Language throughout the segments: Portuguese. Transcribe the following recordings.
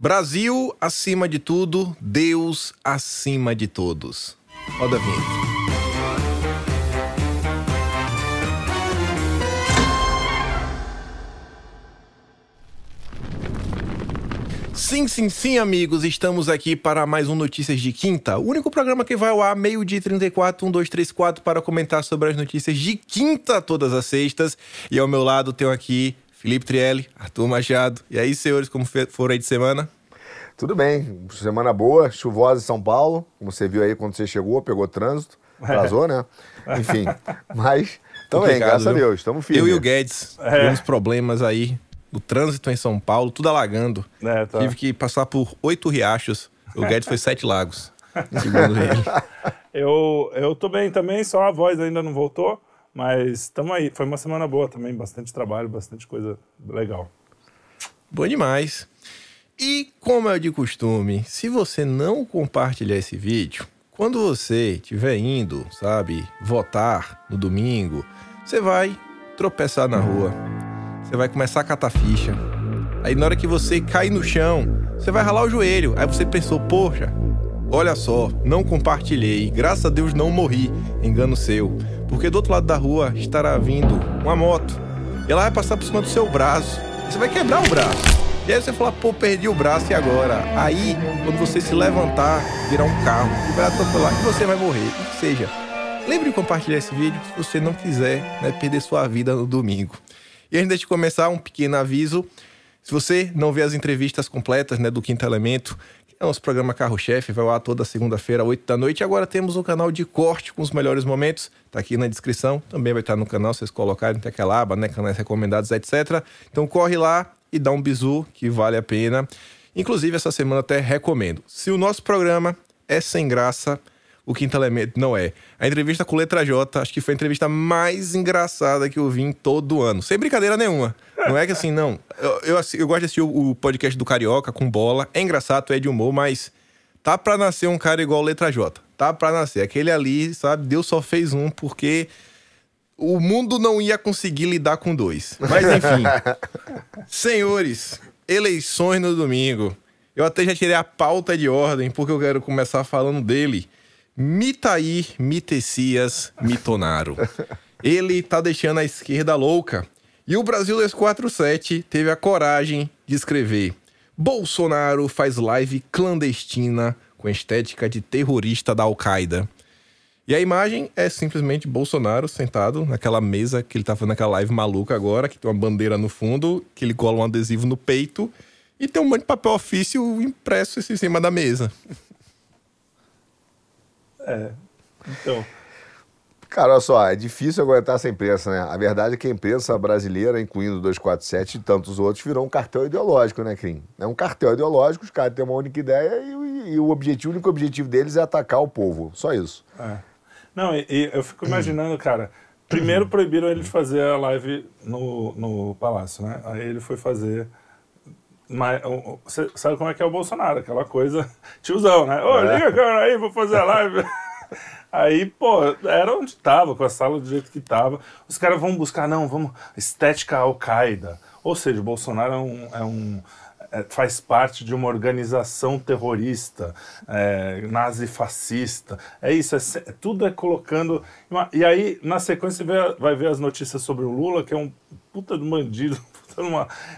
Brasil acima de tudo, Deus acima de todos. Roda a vinheta. Sim, sim, sim, amigos, estamos aqui para mais um Notícias de Quinta, o único programa que vai ao ar meio-dia 34, 1, 2, 3, 4, para comentar sobre as notícias de quinta todas as sextas. E ao meu lado tenho aqui Felipe Trielli, Arthur Machado. E aí, senhores, como foram aí de semana? Tudo bem, semana boa, chuvosa em São Paulo, como você viu aí quando você chegou, pegou trânsito, atrasou, né? Enfim, mas também, graças viu? a Deus, estamos firmes. Eu e o Guedes é. temos problemas aí o trânsito em São Paulo, tudo alagando. É, tá. Tive que passar por oito riachos. O Guedes foi sete lagos, segundo ele. Eu, eu tô bem também, só a voz ainda não voltou, mas estamos aí. Foi uma semana boa também, bastante trabalho, bastante coisa legal. Bom demais. E como é de costume, se você não compartilhar esse vídeo, quando você estiver indo, sabe, votar no domingo, você vai tropeçar na rua você vai começar a catar ficha. Aí na hora que você cair no chão, você vai ralar o joelho. Aí você pensou, poxa, olha só, não compartilhei, graças a Deus não morri, engano seu. Porque do outro lado da rua estará vindo uma moto. E ela vai passar por cima do seu braço. Você vai quebrar o braço. E aí você fala, pô, perdi o braço e agora? Aí, quando você se levantar, virar um carro e vai atropelar e você vai morrer. Ou seja, lembre de compartilhar esse vídeo se você não quiser né, perder sua vida no domingo. E antes de começar, um pequeno aviso. Se você não vê as entrevistas completas né, do Quinto Elemento, é o nosso programa Carro-Chefe, vai lá toda segunda-feira, 8 da noite. Agora temos um canal de corte com os melhores momentos. Tá aqui na descrição. Também vai estar no canal, vocês colocarem, tem aquela aba, né? Canais recomendados, etc. Então corre lá e dá um bizu, que vale a pena. Inclusive, essa semana até recomendo. Se o nosso programa é sem graça, o Quinto Elemento não é. A entrevista com Letra J, acho que foi a entrevista mais engraçada que eu vi em todo ano. Sem brincadeira nenhuma. Não é que assim, não. Eu, eu, eu gosto de assistir o, o, podcast do Carioca com bola. É engraçado, é de humor, mas tá pra nascer um cara igual Letra J. Tá pra nascer. Aquele ali, sabe, Deus só fez um porque o mundo não ia conseguir lidar com dois. Mas enfim. senhores, eleições no domingo. Eu até já tirei a pauta de ordem porque eu quero começar falando dele. Mitair Mitecias Mitonaro. Ele tá deixando a esquerda louca. E o Brasil 247 teve a coragem de escrever: Bolsonaro faz live clandestina com estética de terrorista da Al-Qaeda. E a imagem é simplesmente Bolsonaro sentado naquela mesa que ele tá fazendo aquela live maluca agora, que tem uma bandeira no fundo, que ele cola um adesivo no peito e tem um monte de papel ofício impresso em cima da mesa. É. Então. Cara, olha só, é difícil aguentar essa imprensa, né? A verdade é que a imprensa brasileira, incluindo o 247 e tantos outros, virou um cartel ideológico, né, Crim? É um cartel ideológico, os caras têm uma única ideia e, e, o, objetivo, o único objetivo deles é atacar o povo. Só isso. É. Não, e, e eu fico imaginando, cara, primeiro proibiram ele de fazer a live no, no Palácio, né? Aí ele foi fazer mas você sabe como é que é o Bolsonaro, aquela coisa tiozão, né? Ô, é. liga a câmera aí, vou fazer a live. Aí, pô, era onde tava, com a sala do jeito que tava. Os caras vão buscar, não, vamos, estética Al-Qaeda. Ou seja, o Bolsonaro é um, é um é, faz parte de uma organização terrorista, é, nazi-fascista. É isso, é, tudo é colocando. E aí, na sequência, vai ver as notícias sobre o Lula, que é um puta de bandido,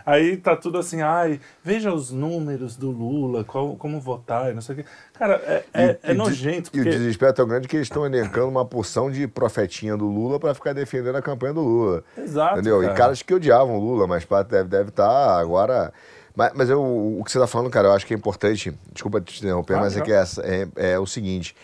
Aí tá tudo assim, ai, veja os números do Lula, qual, como votar, não sei o quê. Cara, é, é, é nojento. Porque... E o desespero é tão grande que eles estão elencando uma porção de profetinha do Lula para ficar defendendo a campanha do Lula. Exato. Entendeu? Cara. E caras que odiavam o Lula, mas deve, deve estar tá agora. Mas, mas eu, o que você está falando, cara, eu acho que é importante. Desculpa te interromper, ah, mas é que é, é, é o seguinte: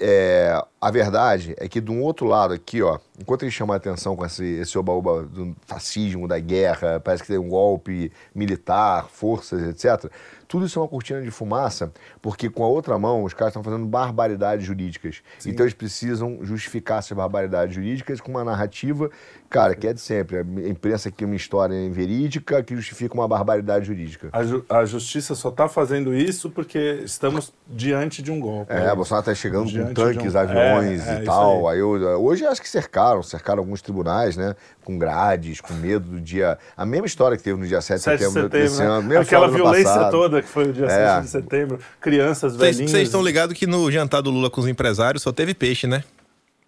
é, a verdade é que, de um outro lado aqui, ó, enquanto ele chama a atenção com esse, esse oba-oba do fascismo, da guerra, parece que tem um golpe militar, forças, etc., tudo isso é uma cortina de fumaça, porque com a outra mão os caras estão fazendo barbaridades jurídicas. Sim. Então eles precisam justificar essas barbaridades jurídicas com uma narrativa, cara, que é de sempre. A imprensa aqui uma história verídica que justifica uma barbaridade jurídica. A, ju a justiça só está fazendo isso porque estamos diante de um golpe. É, é Bolsonaro está chegando diante com tanques, um... aviões é, é, e tal. Aí. aí eu, hoje acho que cercaram, cercaram alguns tribunais, né? Com grades, com medo do dia. A mesma história que teve no dia 7 de 7 de setembro, setembro, desse né? ano. Aquela violência passado. toda que foi o dia É. 7 de setembro. Crianças Vocês velhinhas. vocês estão ligados que no jantar do Lula com os empresários só teve peixe, né?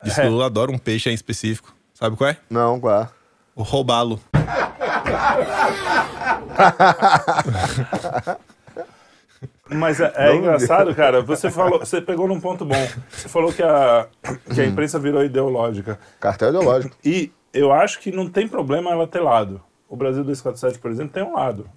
Diz que É. o Lula adora um peixe em específico. Sabe qual é? Não, qual é? O roubalo. Mas é, é engraçado, cara. Você falou, você pegou num ponto bom. Você falou que a, que a imprensa virou ideológica. Cartel ideológico. E eu acho que não tem problema ela ter lado. O Brasil 247, por exemplo, tem um lado.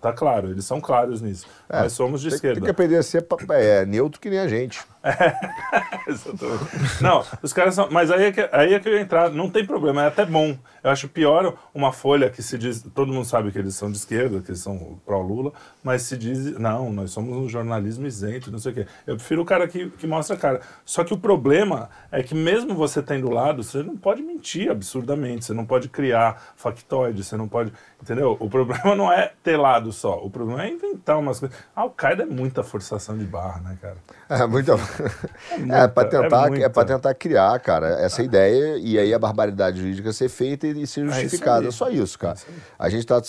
Tá claro, eles são claros nisso. Nós somos de É, Tem, esquerda. tem que aprender a ser é, neutro que nem a gente. Exatamente. Não, os caras são. Mas aí é, que, aí é que eu ia entrar. Não tem problema, é até bom. Eu acho pior uma folha que se diz. Todo mundo sabe que eles são de esquerda, que eles são pró-Lula, mas se diz. Não, nós somos um jornalismo isento, não sei o quê. Eu prefiro o cara que, que mostra a cara. Só que o problema é que, mesmo você tendo lado, você não pode mentir absurdamente, você não pode criar factoide, você não pode. Entendeu? O problema não é ter lado só. O problema é inventar umas coisas. A Al-Qaeda é muita forçação de barra, né, cara? É, muita... é, muita, para tentar, é é, muita. pra tentar criar, cara, essa ideia e aí a barbaridade jurídica ser feita e ser isso justificada. É só isso, cara. A gente está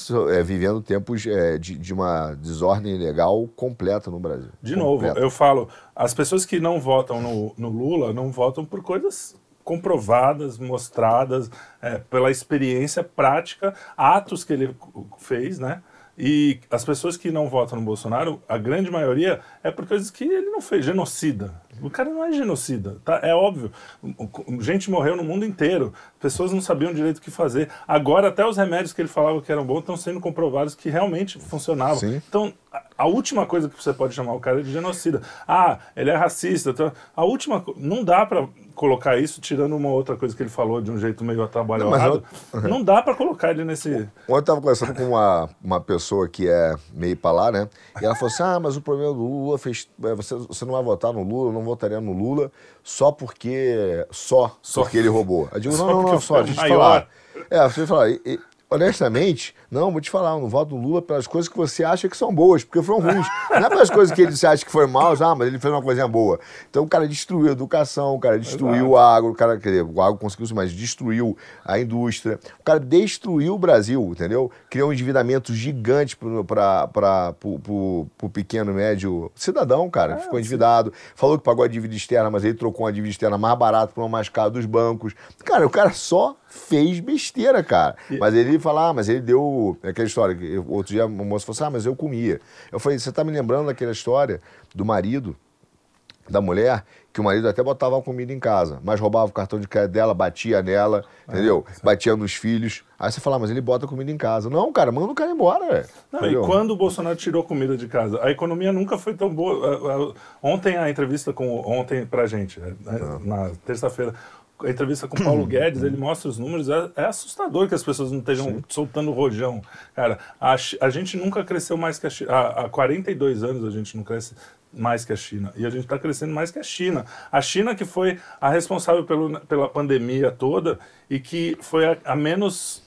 vivendo tempos é, de, de uma desordem legal completa no Brasil. De novo, Completa. eu falo, as pessoas que não votam no, no Lula não votam por coisas comprovadas, mostradas é, pela experiência prática, atos que ele fez, né? E as pessoas que não votam no Bolsonaro, a grande maioria, é por coisas que ele não fez. Genocida. O cara não é genocida, tá? É óbvio. Gente morreu no mundo inteiro. Pessoas não sabiam direito o que fazer. Agora, até os remédios que ele falava que eram bons estão sendo comprovados que realmente funcionavam. Sim. Então, a- última coisa que você pode chamar o cara é de genocida. Ah, ele é racista. então, A última. Não dá pra colocar isso tirando uma outra coisa que ele falou de um jeito meio atabalhoado. Não, Não, dá pra colocar ele nesse. Ontem eu estava conversando com uma, uma pessoa que é meio pra lá, né? E ela falou assim: ah, mas o problema do Lula fez. é, Você, você não vai votar no Lula, eu não votaria no Lula só porque. Só, Só. porque ele roubou. Eu digo, Só não, não, não, só, foi deixa eu te maior. falar. É, você falar. honestamente, não, vou te falar, eu não voto no Lula pelas coisas que você acha que são boas, porque foram ruins. Não é pelas coisas que ele se acha que foram maus, ah, mas ele fez uma coisinha boa. Então o cara destruiu a educação, o cara destruiu o agro, o cara, quer dizer, o agro conseguiu isso, mas destruiu a indústria. O cara destruiu o Brasil, entendeu? Criou um endividamento gigante para o pequeno médio cidadão, cara, que ficou endividado. Falou que pagou a dívida externa, mas ele trocou uma dívida externa mais barata por uma mais cara dos bancos. Cara, o cara só fez besteira, cara. Mas ele fala, ah, mas ele deu. É aquela história que eu- outro dia uma moça falou assim: ah, mas eu comia. Eu falei, você tá me lembrando daquela história do marido, da mulher, que o marido até botava a comida em casa, mas roubava o cartão de crédito dela, batia nela, entendeu? Batia nos filhos. Aí você fala, ah, mas ele bota comida em casa. Não, cara, manda o cara embora. velho. Não, e quando o Bolsonaro tirou comida de casa, a economia nunca foi tão boa. Ah, ah, Ontem a entrevista com ontem pra gente, né, Ah. na terça-feira, a entrevista com o Paulo Guedes, ele mostra os números, é, é assustador que as pessoas não estejam soltando rojão. Cara, a, a gente nunca cresceu mais que a China. Há, há 42 anos a gente não cresce mais que a China. E a gente está crescendo mais que a China. A China que foi a responsável pelo, pela pandemia toda e que foi a, a menos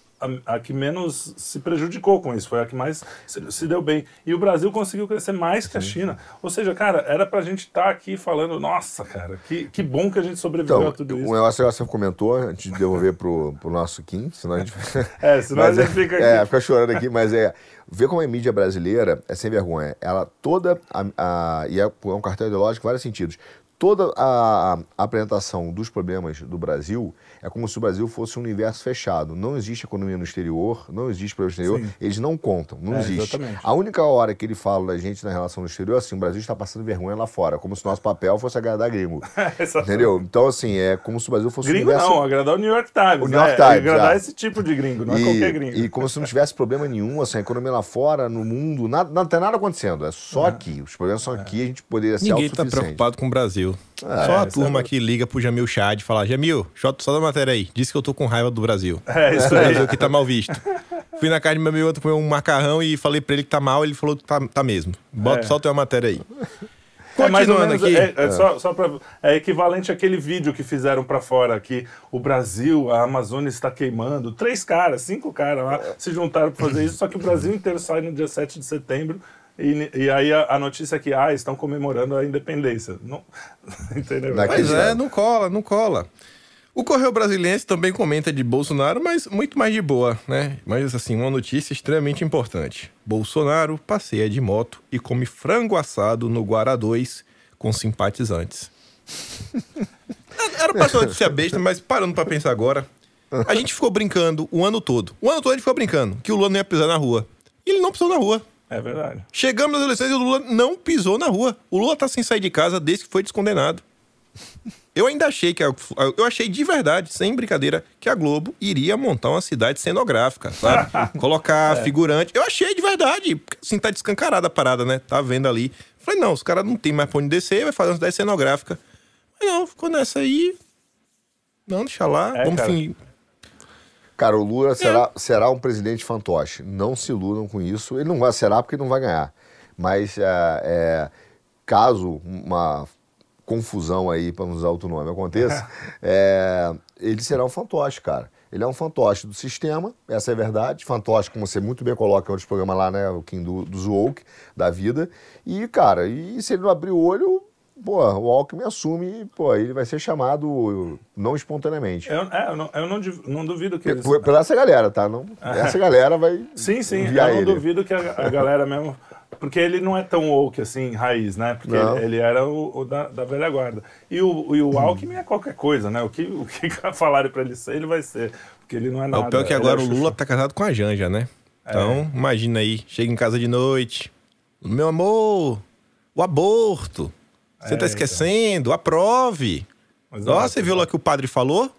a, a que menos se prejudicou com isso, foi a que mais se, se deu bem. E o Brasil conseguiu crescer mais que a China. Ou seja, cara, era pra gente estar aqui falando, nossa, cara, que, que bom que a gente sobreviveu Então, a tudo o isso. negócio que você comentou, antes de devolver pro, pro nosso Kim, senão a gente. É, senão Mas a gente fica aqui. É, fica chorando aqui, mas é. Ver como a mídia brasileira é sem vergonha. Ela toda. A, a- e é um cartel ideológico em vários sentidos. Toda a, a apresentação dos problemas do Brasil é como se o Brasil fosse um universo fechado. Não existe economia no exterior, não existe problema no exterior, Sim. eles não contam, não É, existe. exatamente. A única hora que ele fala da gente na relação no exterior é assim: o Brasil está passando vergonha lá fora, como se nosso papel fosse agradar gringo. Entendeu? Então, assim, é como se o Brasil fosse um Gringo universo não, agradar o New York Times. O New York né? Times, Agradar é. esse tipo de gringo, não é e, qualquer gringo. e como se não tivesse problema nenhum, assim, a economia lá fora, no mundo, nada, não tem nada acontecendo. É só aqui. Os problemas são aqui, a gente poderia ser Ninguém tá autossuficiente. preocupado com o Brasil. Só a turma é- que liga pro Jamil Chad e fala: Jamil, só só da matéria aí. Disse que eu tô com raiva do Brasil. É, isso aí. Brasil que tá mal visto. Fui na casa de meu amigo outro comer um macarrão e falei pra ele que tá mal, ele falou que tá, tá mesmo. Bota É. só a tua matéria aí. É mais ou menos, aqui. é, é só, só pra, é equivalente àquele vídeo que fizeram pra fora, que o Brasil, a Amazônia está queimando. Três caras, cinco caras lá se juntaram pra fazer isso, só que o Brasil inteiro sai no dia 7 de setembro. E, e aí a, a notícia é que ah, estão comemorando a independência. Não, entendeu? Pois é, não cola, não cola. O Correio Brasiliense também comenta de Bolsonaro, mas muito mais de boa, né? Mas assim, uma notícia extremamente importante. Bolsonaro passeia de moto e come frango assado no Guará 2 com simpatizantes. Era pra ser uma notícia besta, mas parando pra pensar agora, a gente ficou brincando o ano todo. O ano todo a gente ficou brincando que o Lula não ia pisar na rua. E ele não pisou na rua. É verdade. Chegamos nas eleições e o Lula não pisou na rua. O Lula tá sem sair de casa desde que foi descondenado. Eu ainda achei que. A, eu achei de verdade, sem brincadeira, que a Globo iria montar uma cidade cenográfica, sabe? Colocar é. figurante. Eu achei de verdade. Assim, tá descancarada a parada, né? Tá vendo ali. Falei, não, os caras não tem mais pra onde descer, vai fazer uma cidade cenográfica. Mas não, ficou nessa aí. Não, deixa lá. É, vamos cara. fingir. Cara, o Lula é. será, será um presidente fantoche. Não se iludam com isso. Ele não vai será porque não vai ganhar. Mas é, é, caso uma confusão aí, para não usar outro nome, aconteça, é, ele será um fantoche, cara. Ele é um fantoche do sistema, essa é a verdade. Fantoche, como você muito bem coloca em outros programas lá, né? O Kim do, do Zouk, da vida. E, cara, e se ele não abrir o olho, pô, o Alckmin assume, pô, ele vai ser chamado não espontaneamente. Eu, é, eu, não, eu não, não duvido que eles... Pela essa galera, tá? Não, essa galera vai Sim, sim, eu não ele. duvido que a, a galera mesmo porque ele não é tão woke assim, raiz, né? Porque ele, ele, era o, o da, da, velha guarda. E o, e o Alckmin é qualquer coisa, né? O que, o que falarem pra ele ser, ele vai ser. Porque ele não é nada. O pior é que agora é o Lula tá casado com a Janja, né? Então, é. imagina aí, chega em casa de noite. Meu amor, o aborto. Você tá é, tá esquecendo, então. aprove. Exato, Nossa, você viu lá que o padre falou?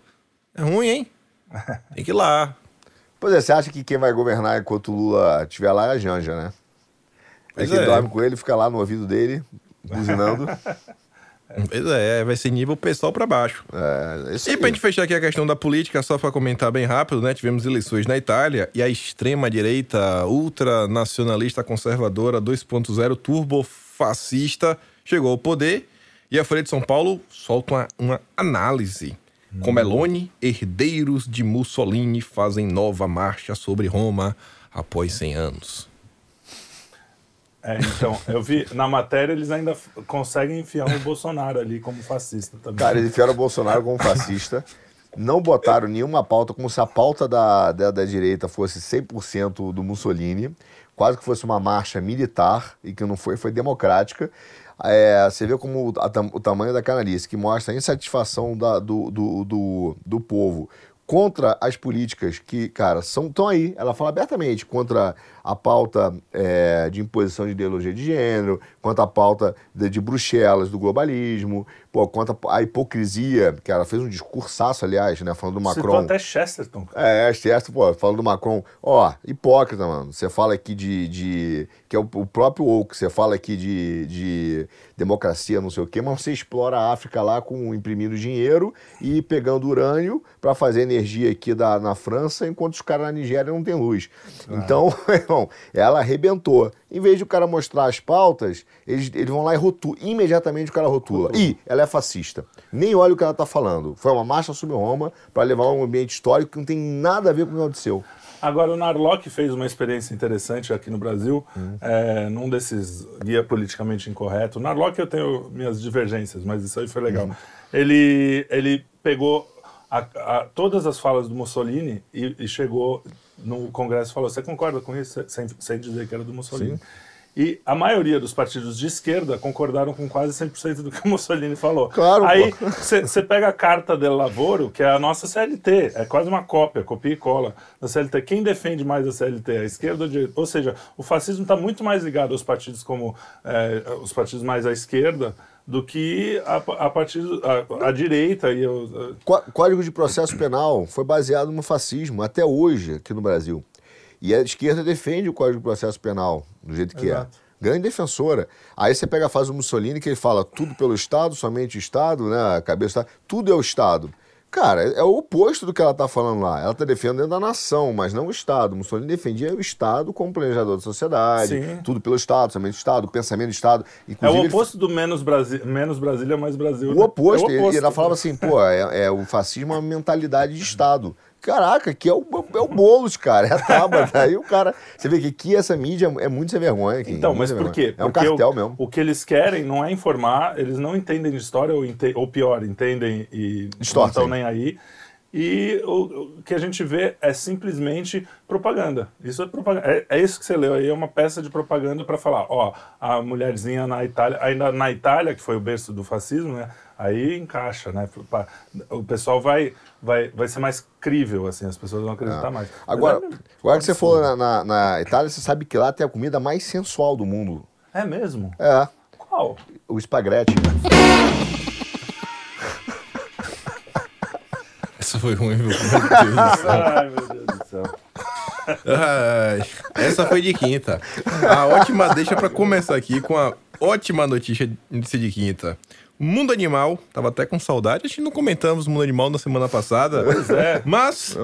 É ruim, hein? Tem que ir lá. Pois é, você acha que quem vai governar enquanto o Lula estiver lá é a Janja, né? Pois é que é. dorme com ele, fica lá no ouvido dele, buzinando. Pois é, vai ser nível pessoal para baixo. É, e pra gente fechar aqui a questão da política, só para comentar bem rápido, né? Tivemos eleições na Itália e a extrema-direita ultranacionalista conservadora 2.0 turbo-fascista chegou ao poder e a Folha de São Paulo solta uma, uma análise. Hum. Com Meloni, herdeiros de Mussolini fazem nova marcha sobre Roma após 100 anos. É, então, eu vi, na matéria eles ainda conseguem enfiar o Bolsonaro ali como fascista também. Cara, eles enfiaram o Bolsonaro como fascista, não botaram nenhuma pauta, como se a pauta da, da, da direita fosse 100% do Mussolini, quase que fosse uma marcha militar, e que não foi, foi democrática. É, você vê como o, a, o tamanho da canalice, que mostra a insatisfação da, do, do, do, do povo contra as políticas que, cara, são estão aí. Ela fala abertamente contra a pauta é, de imposição de ideologia de gênero, quanto à pauta de, de Bruxelas, do globalismo, pô, quanto à hipocrisia, que ela fez um discursaço, aliás, né, falando do Macron. Citou até Chesterton. É, Chesterton, pô, falando do Macron. Ó, hipócrita, mano. Você fala aqui de, de que é o, o próprio Oak, você fala aqui de, de democracia, não sei o quê, mas você explora a África lá com imprimindo dinheiro e pegando urânio para fazer energia aqui da, na França, enquanto os caras na Nigéria não têm luz. É. Então, Então, ela arrebentou. Em vez de o cara mostrar as pautas, eles, eles vão lá e rotulam. Imediatamente o cara rotula. E ela é fascista. Nem olha o que ela está falando. Foi uma marcha sobre Roma para levar um ambiente histórico que não tem nada a ver com o que aconteceu. Agora, o Narlock fez uma experiência interessante aqui no Brasil, hum. é, num desses guia politicamente incorreto. O Narlock eu tenho minhas divergências, mas isso aí foi legal. Hum. Ele, ele pegou a, a, todas as falas do Mussolini e, e chegou no Congresso falou: Você concorda com isso? Sem, sem dizer que era do Mussolini. Sim. E a maioria dos partidos de esquerda concordaram com quase 100% do que o Mussolini falou. Claro. Aí você pega a Carta del Lavoro, que é a nossa CLT, é quase uma cópia, copia e cola da CLT. Quem defende mais a CLT? A esquerda ou a direita? Ou seja, o fascismo está muito mais ligado aos partidos como é, os partidos mais à esquerda do que a, a partir a, a direita e o Código de Processo Penal foi baseado no fascismo até hoje aqui no Brasil. E a esquerda defende o Código de Processo Penal do jeito que é. Exato. é. Grande defensora. Aí você pega a fase do Mussolini que ele fala tudo pelo Estado, somente o Estado, né? A cabeça, tudo é o Estado. Cara, é o oposto do que ela está falando lá. Ela está defendendo a nação, mas não o Estado. Mussolini defendia o Estado como planejador da sociedade, Sim. tudo pelo Estado, somente o Estado, o pensamento do Estado. Inclusive, é o oposto ele... do menos, Brasi... menos Brasília, mais Brasil. O né? oposto. É o oposto. Ele, ela falava assim, pô, é, é, o fascismo é uma mentalidade de Estado. Caraca, aqui é o, é o Boulos, cara, é a Tabata. Aí o cara, você vê que aqui essa mídia é muito sem vergonha. Aqui, Então, mas por quê? É um cartel o, mesmo. O que eles querem não é informar, eles não entendem de história, ou, ente- ou pior, entendem e não estão nem aí. E o, o que a gente vê é simplesmente propaganda. Isso é propaganda. É, é isso que você leu aí, é uma peça de propaganda para falar, ó, a mulherzinha na Itália, ainda na Itália, que foi o berço do fascismo, né? Aí encaixa, né? O pessoal vai, vai, vai ser mais crível, assim, as pessoas vão acreditar mais. Ah. Agora, é- agora que você falou na, na, na Itália, você sabe que lá tem a comida mais sensual do mundo. É mesmo? É, Qual? o espaguete. Essa foi ruim? Meu Deus do céu. Ai, meu Deus do céu. Ai, essa foi de quinta. A ótima deixa pra começar aqui com a ótima notícia de de quinta. Mundo Animal, tava até com saudade, acho que não comentamos o Mundo Animal na semana passada. Pois é. Mas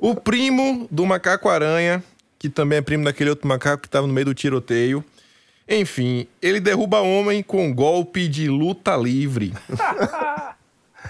o primo do macaco aranha, que também é primo daquele outro macaco que tava no meio do tiroteio. Enfim, ele derruba homem com golpe de luta livre.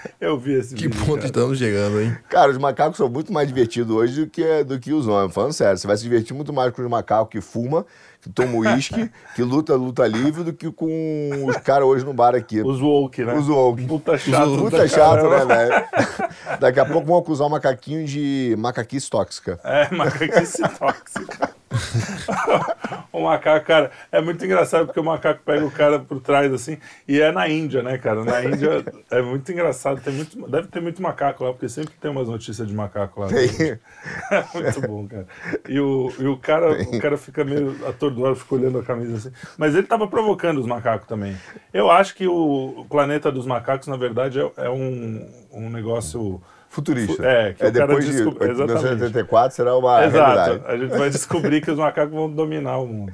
Eu vi esse Que vídeo. ponto cara. estamos chegando, hein? Cara, os macacos são muito mais divertidos hoje do que, do que os homens. Falando sério, você vai se divertir muito mais com os macacos que fuma, que toma uísque, que luta, luta livre, do que com os caras hoje no bar aqui. Os woke, né? Os woke. Puta chato. Puta pra chato, caramba. né, velho? Daqui a pouco vão acusar o macaquinho de macaquice tóxica. É, macaquice tóxica. o macaco, cara, é muito engraçado porque o macaco pega o cara por trás assim, e é na Índia, né, cara? Na Índia é muito engraçado, tem muito, deve ter muito macaco lá, porque sempre tem umas notícias de macaco lá. Tem. É muito bom, cara. E o, e o cara, o cara fica meio atordoado, fica olhando a camisa assim. Mas ele tava provocando os macacos também. Eu acho que o planeta dos macacos, na verdade, é, é um, um negócio. Futurista. É, que o cara depois de descob- exatamente. 1984 será uma Exato. realidade. A gente vai descobrir que os macacos vão dominar o mundo.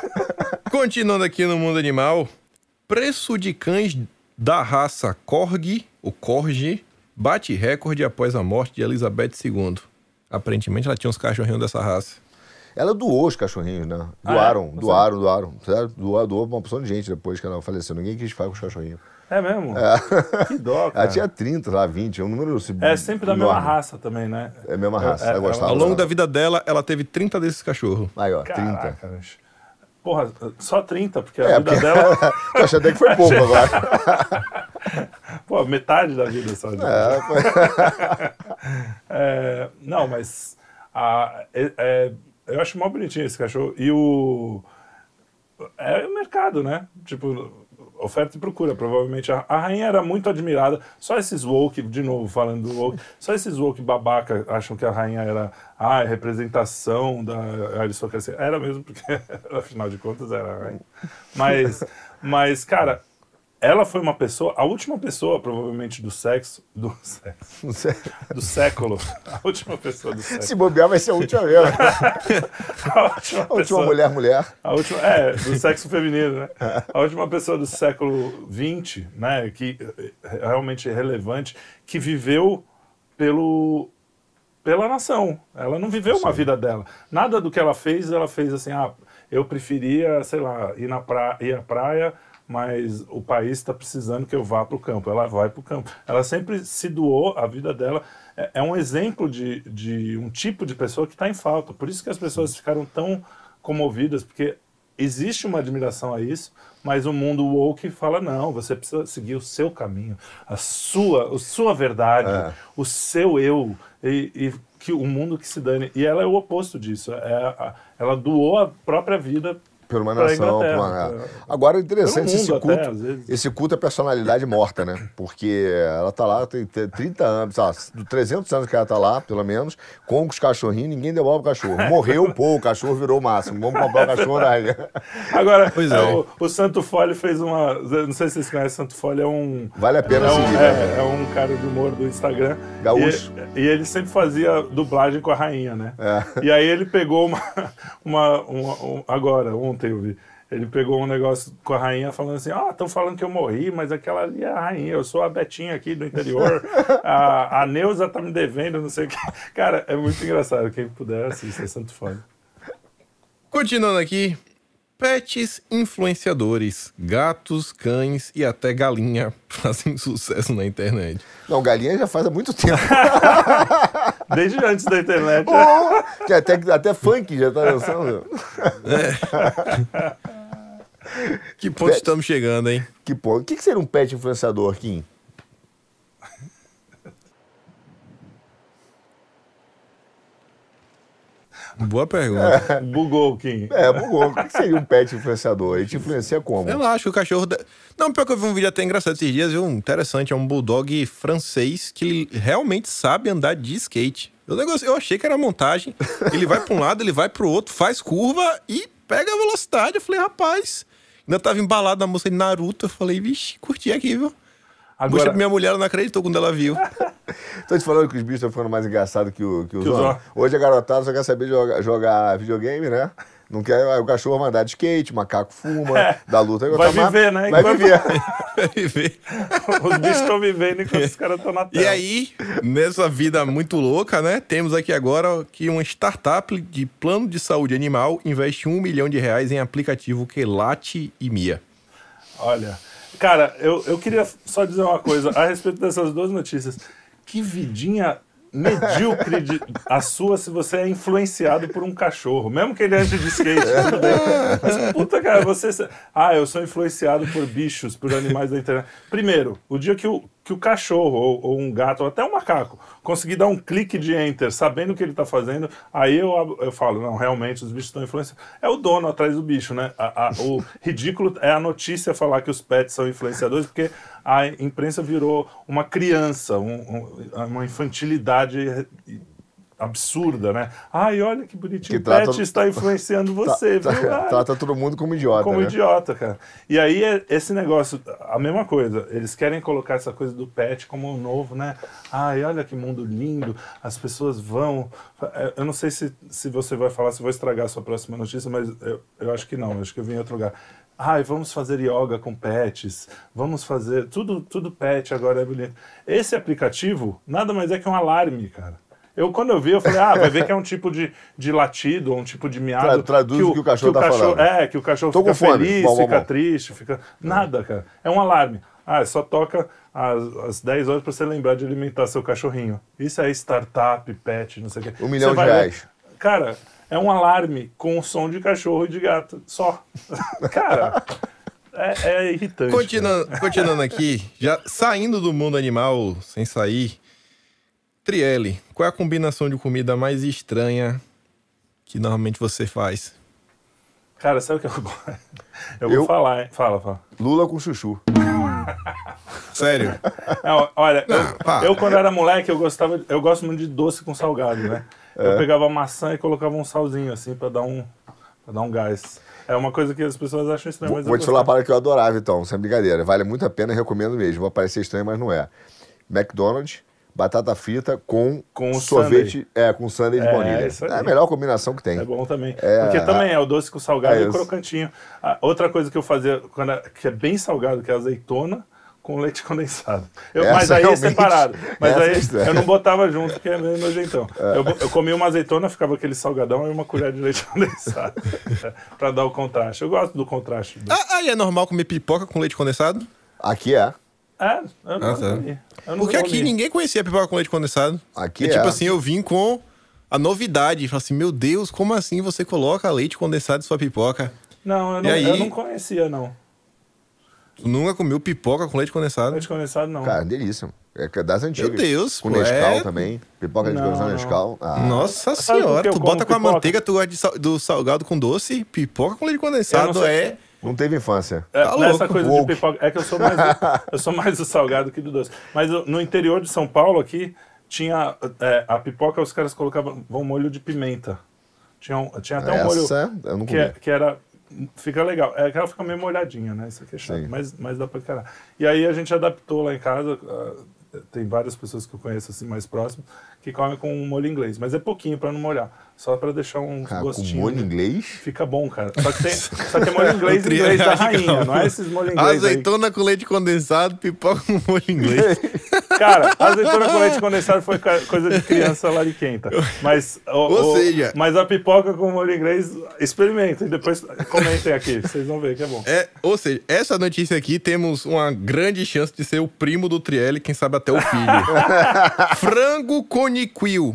Continuando aqui no mundo animal, preço de cães da raça Corgi, o Corgi, bate recorde após a morte de Elizabeth II. Aparentemente ela tinha uns cachorrinhos dessa raça. Ela doou os cachorrinhos, né? Ah, é? Doaram, Não doaram, doaram. Doou, doou pra uma opção de gente depois que ela faleceu. Ninguém quis ficar com os cachorrinhos. É mesmo? Que dó, cara. Ela tinha 30, lá, 20, é um número assim, É sempre da mesma raça também, né? É a mesma raça, É, ela é, gostava. Ao longo da vida dela, ela teve 30 desses cachorros. Aí, ó, 30. Caraca, bicho. Porra, só 30, porque a É, vida porque... dela. Eu achei até que foi pouco agora. Pô, metade da vida só. de- É, foi- É, não, mas a- é- é- eu acho mó bonitinho esse cachorro. E o. É o mercado, né? Tipo, oferta e procura. Provavelmente a, a rainha era muito admirada. Só esses woke, de novo falando do woke, só esses woke babaca acham que a rainha era ah, representação da aristocracia. Era mesmo, porque afinal de contas era a rainha. Mas, mas cara. Ela foi uma pessoa, a última pessoa, provavelmente, do sexo. Do sexo do século. A última pessoa do Se século. bobear vai ser a última mesmo. A última, A última pessoa, mulher, mulher. A última, é, do sexo feminino, né? A última pessoa do século XX, né? Que é realmente é relevante, que viveu pelo pela nação. Ela não viveu uma vida dela. Nada do que ela fez, ela fez assim, ah, eu preferia, sei lá, ir, na pra, ir à praia, mas o país está precisando que eu vá para o campo. Ela vai para o campo. Ela sempre se doou, a vida dela é, é um exemplo de, de um tipo de pessoa que está em falta. Por isso que as pessoas ficaram tão comovidas, porque existe uma admiração a isso, mas o mundo woke fala não, você precisa seguir o seu caminho, a sua, a sua verdade, É. o seu eu e, e que o mundo que se dane. E ela é o oposto disso. É ela doou a própria vida Por uma nação. por uma... Agora, é interessante esse culto. até, esse culto é personalidade morta, né? Porque ela tá lá, tem tem 30 anos, sei lá, 300 anos que ela tá lá, pelo menos, com os cachorrinhos, ninguém devolve o cachorro. Morreu, pô, o cachorro virou o máximo. Vamos comprar o cachorro da Agora, Pois é, é. O, o Santo Fole fez uma. Não sei se vocês conhecem, Santo Fole é um. Vale a pena é um, seguir, é, né? é um cara de humor do Instagram. Gaúcho. E, e ele sempre fazia dublagem com a rainha, né? É. E aí ele pegou uma. uma, uma- um- agora, ontem eu vi. Ele pegou um negócio com a rainha falando assim: Ah, estão falando que eu morri, mas aquela ali é a rainha, eu sou a Betinha aqui do interior, a, a Neuza tá me devendo, não sei o que. Cara, é muito engraçado. Quem puder assista, é Santo Fole. Continuando aqui, pets influenciadores, gatos, cães e até galinha fazem sucesso na internet. Não, galinha já faz há muito tempo. Desde antes da internet. Oh, que até, até funk já tá dançando. Que ponto estamos chegando, hein? Que ponto. O que, que seria um pet influenciador, Kim? Boa pergunta. Bugou, Kim. É, bugou. O que, seria um pet influenciador? Ele te influencia como? Eu acho que o cachorro. da- Não, pior que eu vi um vídeo até engraçado esses dias, viu? Interessante. É um bulldog francês que realmente sabe andar de skate. Eu, negócio, eu achei que era montagem. Ele vai pra um lado, ele vai pro outro, faz curva e pega a velocidade. Eu falei, rapaz. Ainda tava embalado na música de Naruto. Eu falei, vixe, curti aqui, viu? Agora, pra minha mulher, não acreditou quando ela viu. Tô te falando que os bichos estão ficando mais engraçados que, o, que os Que os homens. Hoje a garotada só quer saber jogar, jogar videogame, né? Não quer o cachorro mandar de skate, o macaco fuma, da luta. É. Vai Tá viver, né? Vai Enquanto- viver. os bichos estão vivendo enquanto os caras estão na tela. E aí, nessa vida muito louca, né? Temos aqui agora que uma startup de plano de saúde animal investe um milhão de reais em aplicativo Quelate e Mia. Olha, cara, eu, eu queria só dizer uma coisa a respeito dessas duas notícias. Que vidinha medíocre de- a sua se você é influenciado por um cachorro, mesmo que ele ande de skate. Mas puta, cara, você. Ah, eu sou influenciado por bichos, por animais da internet. Primeiro, o dia que o, que o cachorro, ou, ou um gato, ou até um macaco, conseguir dar um clique de enter, sabendo o que ele tá fazendo, aí eu, eu falo, não, realmente os bichos estão influenciando. É o dono atrás do bicho, né? A- a- o ridículo é a notícia falar que os pets são influenciadores, porque a imprensa virou uma criança, um- um- uma infantilidade absurda, né? Ai, olha que bonitinho, Que o pet trata- está influenciando você, Tá- viu? tá- Ai, Trata todo mundo como idiota, como né? idiota, cara. E aí, é- esse negócio, a mesma coisa, eles querem colocar essa coisa do pet como um novo, né? Ai, olha que mundo lindo, as pessoas vão. É, Eu não sei se, se você vai falar, se vou estragar a sua próxima notícia, mas eu, eu acho que não, eu acho que eu vim em outro lugar. Ai, vamos fazer yoga com pets, vamos fazer. Tudo, tudo pet agora é bonito. Esse aplicativo nada mais é que um alarme, cara. Eu, quando eu vi, eu falei, ah, vai ver que é um tipo de, de latido, um tipo de miado. Tra- traduz o que o cachorro tá falando. É, que o cachorro Tô fica feliz, Bom, bom, fica bom. triste, fica. Nada, cara. É um alarme. Ah, só toca às, às 10 horas pra você lembrar de alimentar seu cachorrinho. Isso é startup, pet, não sei o quê. Um milhão de ver- reais. Cara, é um alarme com som de cachorro e de gato. Só. cara, é, é irritante. cara. Continuando, continuando aqui, já saindo do mundo animal, sem sair. Trielle, qual é a combinação de comida mais estranha que normalmente você faz? Cara, sabe o que eu? Eu vou Eu- falar, hein? Fala, fala. Lula com chuchu. Sério? Não, olha, eu, para. eu, quando era moleque, eu gostava, eu gosto muito de doce com salgado, né? Eu pegava maçã e colocava um salzinho assim pra dar um, pra dar um gás. É uma coisa que as pessoas acham estranha, mas vou te falar uma parada que eu adorava, então, sem brincadeira. Vale muito a pena, recomendo mesmo. Vai parecer estranho, mas não é. McDonald's, batata frita com, Com sorvete, é, com sundae de É, baunilha. É a melhor combinação que tem. É bom também. É, Porque também é o doce com salgado é e o crocantinho. Ah, outra coisa que eu fazia, quando é- que é bem salgado, que é azeitona com leite condensado. Eu- mas aí é separado. Mas aí é eu não botava junto, porque é meio nojentão. Eu, bo- eu comia uma azeitona, ficava aquele salgadão e uma colher de leite condensado. é, pra dar o contraste. Eu gosto do contraste. do- Ah, aí é normal comer pipoca com leite condensado? Aqui é. É, eu não Ah, tá. Eu não Porque aqui comi. ninguém conhecia pipoca com leite condensado. Aqui e, é. tipo assim, eu vim com a novidade. Falei assim, meu Deus, como assim você coloca leite condensado em sua pipoca? Não, eu E não, aí? eu não conhecia, não. Tu nunca comeu pipoca com leite condensado? Leite condensado, não. Cara, delícia. É que é das antigas. Meu Deus, Com pô, Nescau é- também. Pipoca de não. Nescau. Ah, Nossa que senhora, tu bota com a manteiga, tu gosta de sal- do salgado com doce, pipoca com leite condensado é... Não teve infância. É, Tá louco. coisa Woke. de pipoca. É que eu sou mais, do, eu sou mais do salgado que do doce. Mas no interior de São Paulo aqui, tinha é, a pipoca, os caras colocavam um molho de pimenta. Tinha, um- tinha até um molho Essa eu não que, comi. é- que era. Fica legal. É que ela fica meio molhadinha, né? Isso aqui é chato, Sim. mas, mas dá pra encarar. E aí a gente adaptou lá em casa. ah, tem várias pessoas que eu conheço assim mais próximo que comem com um molho inglês, mas é pouquinho pra não molhar, só pra deixar um Cara, com gostinho. molho inglês. Fica bom, cara. Só que tem, só que molho inglês O inglês da rainha, não é esses molho inglês aí. Azeitona com leite condensado, pipoca com molho inglês. Cara, azeitona com leite condensado foi coisa de criança lariquenta. Mas, o- Ou o- seja- mas a pipoca com molho inglês, experimentem. Depois comentem aqui, vocês vão ver que é bom. É, ou seja, essa notícia aqui temos uma grande chance de ser o primo do Trielli, quem sabe até o filho. Frango coniquil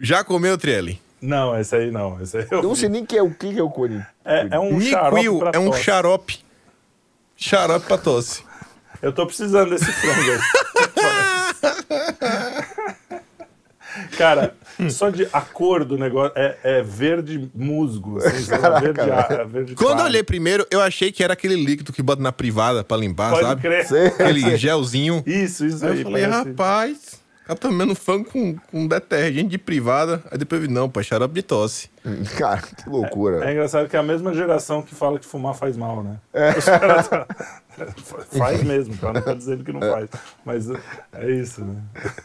Já comeu, Trielli? Não, esse aí não. Esse aí eu Eu não sei nem que é, o que é o cone. É, é um xarope Niquil pra é um tosse. xarope. Xarope pra tosse. Eu tô precisando desse frango aí. Cara, só de a cor do negócio é, é verde musgo, assim, sabe? verde, a- verde Quando eu olhei primeiro, eu achei que era aquele líquido que bota na privada pra limpar, Pode sabe? crer. Aquele gelzinho. Isso, isso Aí aí. eu falei, parece- rapaz, ela tá comendo frango com, com detergente de privada. Aí depois eu vi, não, pô, é xarope de tosse. Cara, que loucura. É engraçado que é a mesma geração que fala que fumar faz mal, né? Caras tá- faz mesmo, tá? Não tá dizendo que não faz. Mas é isso, né?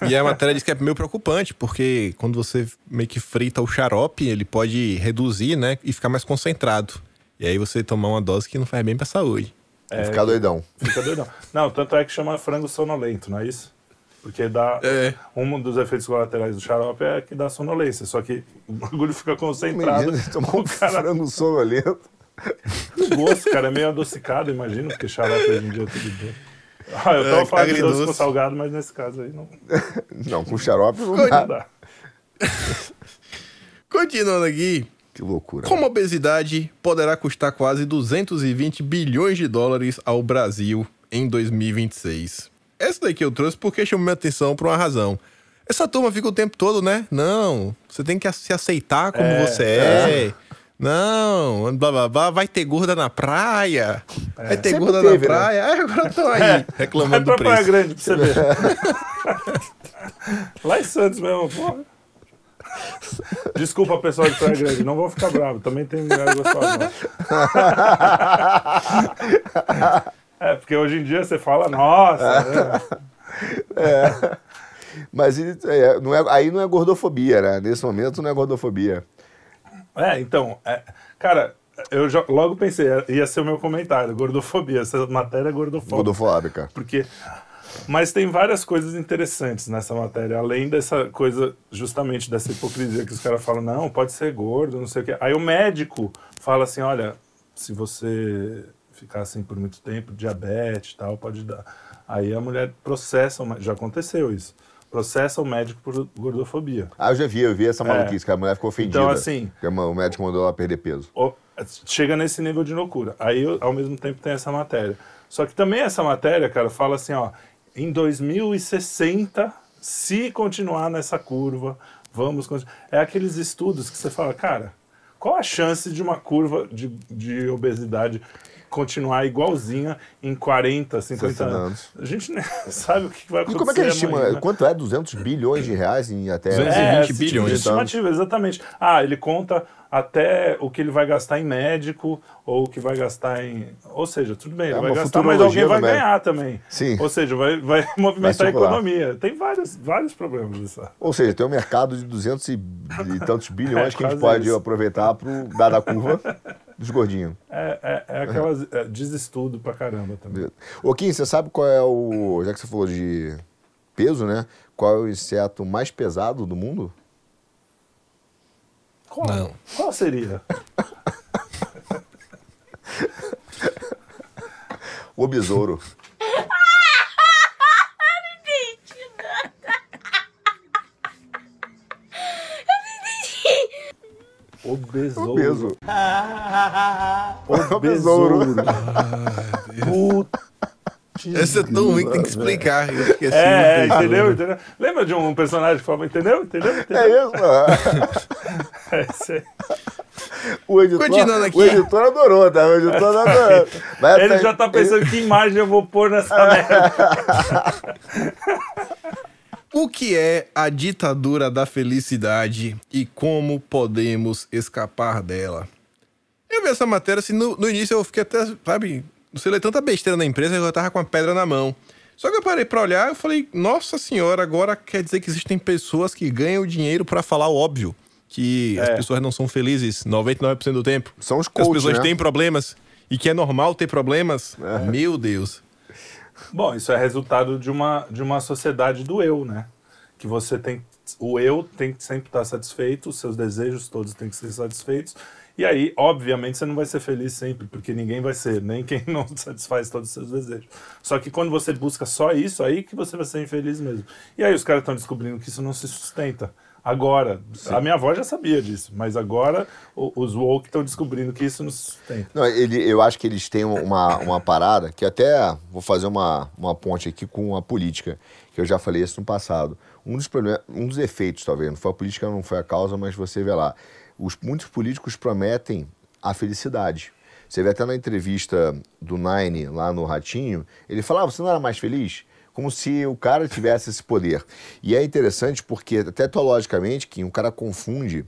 E a matéria diz que é meio preocupante, porque quando você meio que frita o xarope, ele pode reduzir, né? E ficar mais concentrado. E aí você tomar uma dose que não faz bem pra saúde. É, Ficar doidão. Fica doidão. Não, tanto é que chama frango sonolento, não é isso? Porque dá. É. Um dos efeitos colaterais do xarope é que dá sonolência. Só que o bagulho fica concentrado. Tomar um o cara, frango sonolento. o gosto, cara, é meio adocicado, imagino, porque xarope hoje em dia é tudo doce. Ah, eu tava É, falando de doce com salgado, mas nesse caso aí não, Não, com xarope não não dá. dá. Continuando aqui, Que loucura. como a obesidade poderá custar quase 220 bilhões de dólares ao Brasil em 2026? Essa daqui eu trouxe porque chamou minha atenção por uma razão. Essa turma fica o tempo todo, né? Não, você tem que se aceitar como É, você é. Não, blá blá blá, vai ter gorda na praia. Vai ter Sempre gorda teve, na né? praia. Aí agora estão aí Vai reclamando pra do Praia preço. Grande pra você ver. Lá em Santos mesmo, porra. Desculpa, pessoal de Praia Grande, não vou ficar bravo. Também tem mulher gostosa. É, porque hoje em dia você fala, nossa, né? Mas e- é, não é, aí não é gordofobia, né? Nesse momento não é gordofobia. É, então, é, cara, eu já- logo pensei, ia ser o meu comentário, gordofobia. Essa matéria é gordofóbica. Gordofóbica. Porque. Mas tem várias coisas interessantes nessa matéria, além dessa coisa, justamente dessa hipocrisia que os caras falam, não, pode ser gordo, não sei o quê. Aí o médico fala assim: olha, se você ficar assim por muito tempo, diabetes e tal, pode dar. Aí a mulher processa, já aconteceu isso, processa o médico por gordofobia. Ah, eu já vi, eu vi essa maluquice, que a mulher ficou ofendida. Então, assim- Que o médico mandou ela perder peso. o- chega nesse nível de loucura. Aí, ao mesmo tempo, tem essa matéria. Só que também essa matéria, cara, fala assim, ó, em 2060, se continuar nessa curva, vamos continuar. É aqueles estudos que você fala, cara, qual a chance de uma curva de, de obesidade continuar igualzinha em 40, 50 60 anos? anos. A gente nem sabe o que vai E acontecer. como é que ele estima? né? Quanto é? 200 bilhões de reais em até... 220 É, esse tipo de bilhões. estimativa, exatamente. Ah, ele conta até o que ele vai gastar em médico ou o que vai gastar em. Ou seja, tudo bem, ele É vai uma gastar, mas alguém vai ganhar também. Sim. Ou seja, vai, vai movimentar a circular. economia. Tem vários, vários problemas isso. Ou seja, tem um mercado de 200 e, e tantos bilhões É, que a gente pode isso. aproveitar para dar da curva dos gordinhos. É, é, é aquelas. É, desestudo pra caramba também. Ô, Kim, você sabe qual é o... Já que você falou de peso, né? Qual é o inseto mais pesado do mundo? Qual, Não. qual seria? O besouro. O besouro. O beso. O O besouro. Putz, Essa é tão ruim que tem que explicar. Eu esqueci. É, é, entendeu? entendeu? Lembra de um personagem que falava, entendeu? Entendeu? entendeu? É isso, mano. É, esse aí. O editor, Continuando aqui. o editor adorou, tá? O editor adorou. Mas Ele tem- já tá pensando que imagem eu vou pôr nessa merda. O que é a ditadura da felicidade e como podemos escapar dela? Eu vi essa matéria assim, no, no início eu fiquei até, sabe, não sei ler tanta besteira na empresa que eu tava com a pedra na mão. Só que eu parei pra olhar e falei, nossa senhora, agora quer dizer que existem pessoas que ganham dinheiro pra falar o óbvio. Que as É. pessoas não são felizes 99% do tempo. São os Que as coaches, pessoas né? têm problemas e que é normal ter problemas. Meu Deus. Bom, isso é resultado de uma, de uma sociedade do eu, né? Que você tem. O eu tem que sempre estar satisfeito, os seus desejos todos têm que ser satisfeitos. E aí, obviamente, você não vai ser feliz sempre, porque ninguém vai ser, nem quem não satisfaz todos os seus desejos. Só que quando você busca só isso, aí que você vai ser infeliz mesmo. E aí os caras estão descobrindo que isso não se sustenta. Agora. Sim. A minha avó já sabia disso, mas agora os woke estão descobrindo que isso não sustenta. Não, ele, eu acho que eles têm uma, uma parada que até vou fazer uma, uma ponte aqui com a política, que eu já falei isso no passado. Um dos, problemas, um dos efeitos, talvez, não foi a política, não foi a causa, mas você vê lá. Os, muitos políticos prometem a felicidade. Você vê até na entrevista do Nine lá no Ratinho, ele falava: ah, você não era mais feliz? Como se o cara tivesse esse poder. E é interessante porque, até teologicamente, que o cara confunde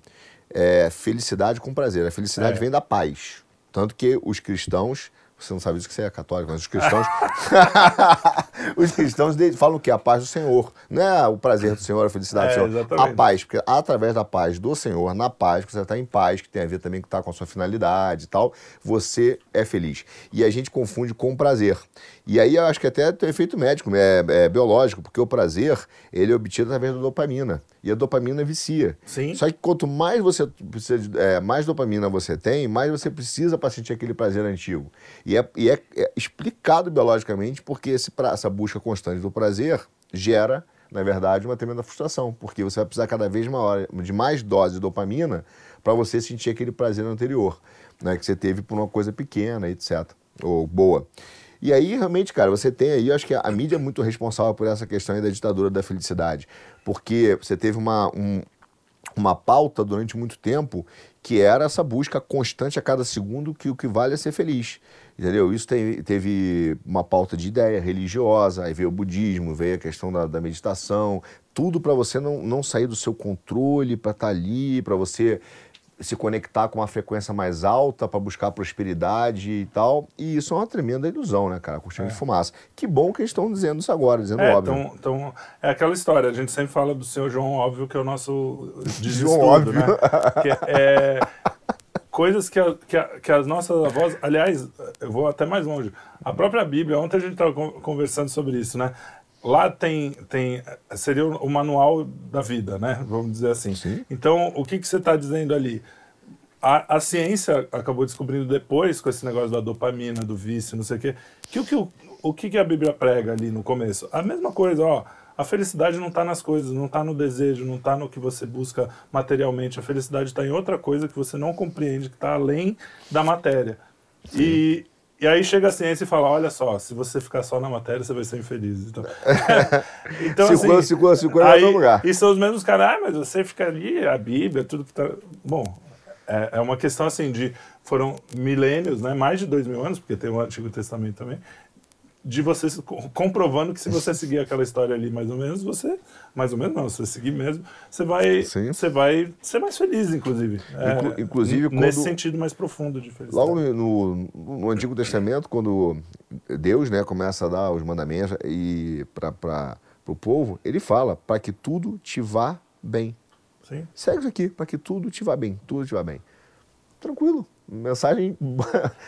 é, felicidade com prazer. A felicidade é. vem da paz. Tanto que os cristãos você não sabe disso que você é católico, mas os cristãos. os cristãos falam que a paz do Senhor. Não é o prazer do Senhor, a felicidade é, do Senhor. Exatamente. A paz, porque através da paz do Senhor, na paz, que você está em paz, que tem a ver também com estar tá com a sua finalidade e tal, você é feliz. E a gente confunde com prazer. E aí eu acho que até tem efeito médico, é, é, biológico, porque o prazer ele é obtido através da dopamina. E a dopamina vicia. Sim. Só que quanto mais você precisa, é, mais dopamina você tem, mais você precisa para sentir aquele prazer antigo. E é, e é, é explicado biologicamente porque esse, essa busca constante do prazer gera, na verdade, uma tremenda frustração, porque você vai precisar cada vez maior, de mais dose de dopamina para você sentir aquele prazer anterior, né, que você teve por uma coisa pequena, etc. Ou boa. E aí, realmente, cara, você tem aí, acho que a mídia é muito responsável por essa questão aí da ditadura da felicidade. Porque você teve uma, um, uma pauta durante muito tempo que era essa busca constante a cada segundo que o que vale é ser feliz. Entendeu? Isso tem, teve uma pauta de ideia religiosa, aí veio o budismo, veio a questão da, da meditação, tudo para você não, não sair do seu controle, para estar tá ali, para você se conectar com uma frequência mais alta para buscar prosperidade e tal. E isso é uma tremenda ilusão, né, cara? Cortina é. de fumaça. Que bom que eles estão dizendo isso agora, dizendo é, óbvio. Então, então, é aquela história, a gente sempre fala do senhor João Óbvio, que é o nosso João Óbvio. né? Que é coisas que, a, que, a, que as nossas avós... Aliás, eu vou até mais longe. A própria Bíblia, ontem a gente estava conversando sobre isso, né? Lá tem, tem seria o manual da vida, né? Vamos dizer assim. Sim. Então, o que, que você está dizendo ali? A, a, ciência acabou descobrindo depois, com esse negócio da dopamina, do vício, não sei o quê, que o que, o, o que a Bíblia prega ali no começo? A mesma coisa, ó. A felicidade não está nas coisas, não está no desejo, não está no que você busca materialmente. A felicidade está em outra coisa que você não compreende, que está além da matéria. E, e aí chega a ciência e fala, olha só, se você ficar só na matéria, você vai ser infeliz. Então, então segura, assim, segura, segura aí, lugar. E são os mesmos caras, ah, mas você fica ali, a Bíblia, tudo que tá... Bom, é, é uma questão assim de... Foram milênios, né, mais de dois mil anos, porque tem o Antigo Testamento também, de você comprovando que se você seguir aquela história ali mais ou menos, você mais ou menos não, se você seguir mesmo, você vai você vai ser mais feliz, inclusive. É, inclusive nesse quando, sentido mais profundo de felicidade. Logo no, no Antigo Testamento, quando Deus, né, começa a dar os mandamentos e para o povo, ele fala para que tudo te vá bem. Sim. Segue isso aqui, para que tudo te vá bem, tudo te vá bem. Tranquilo mensagem.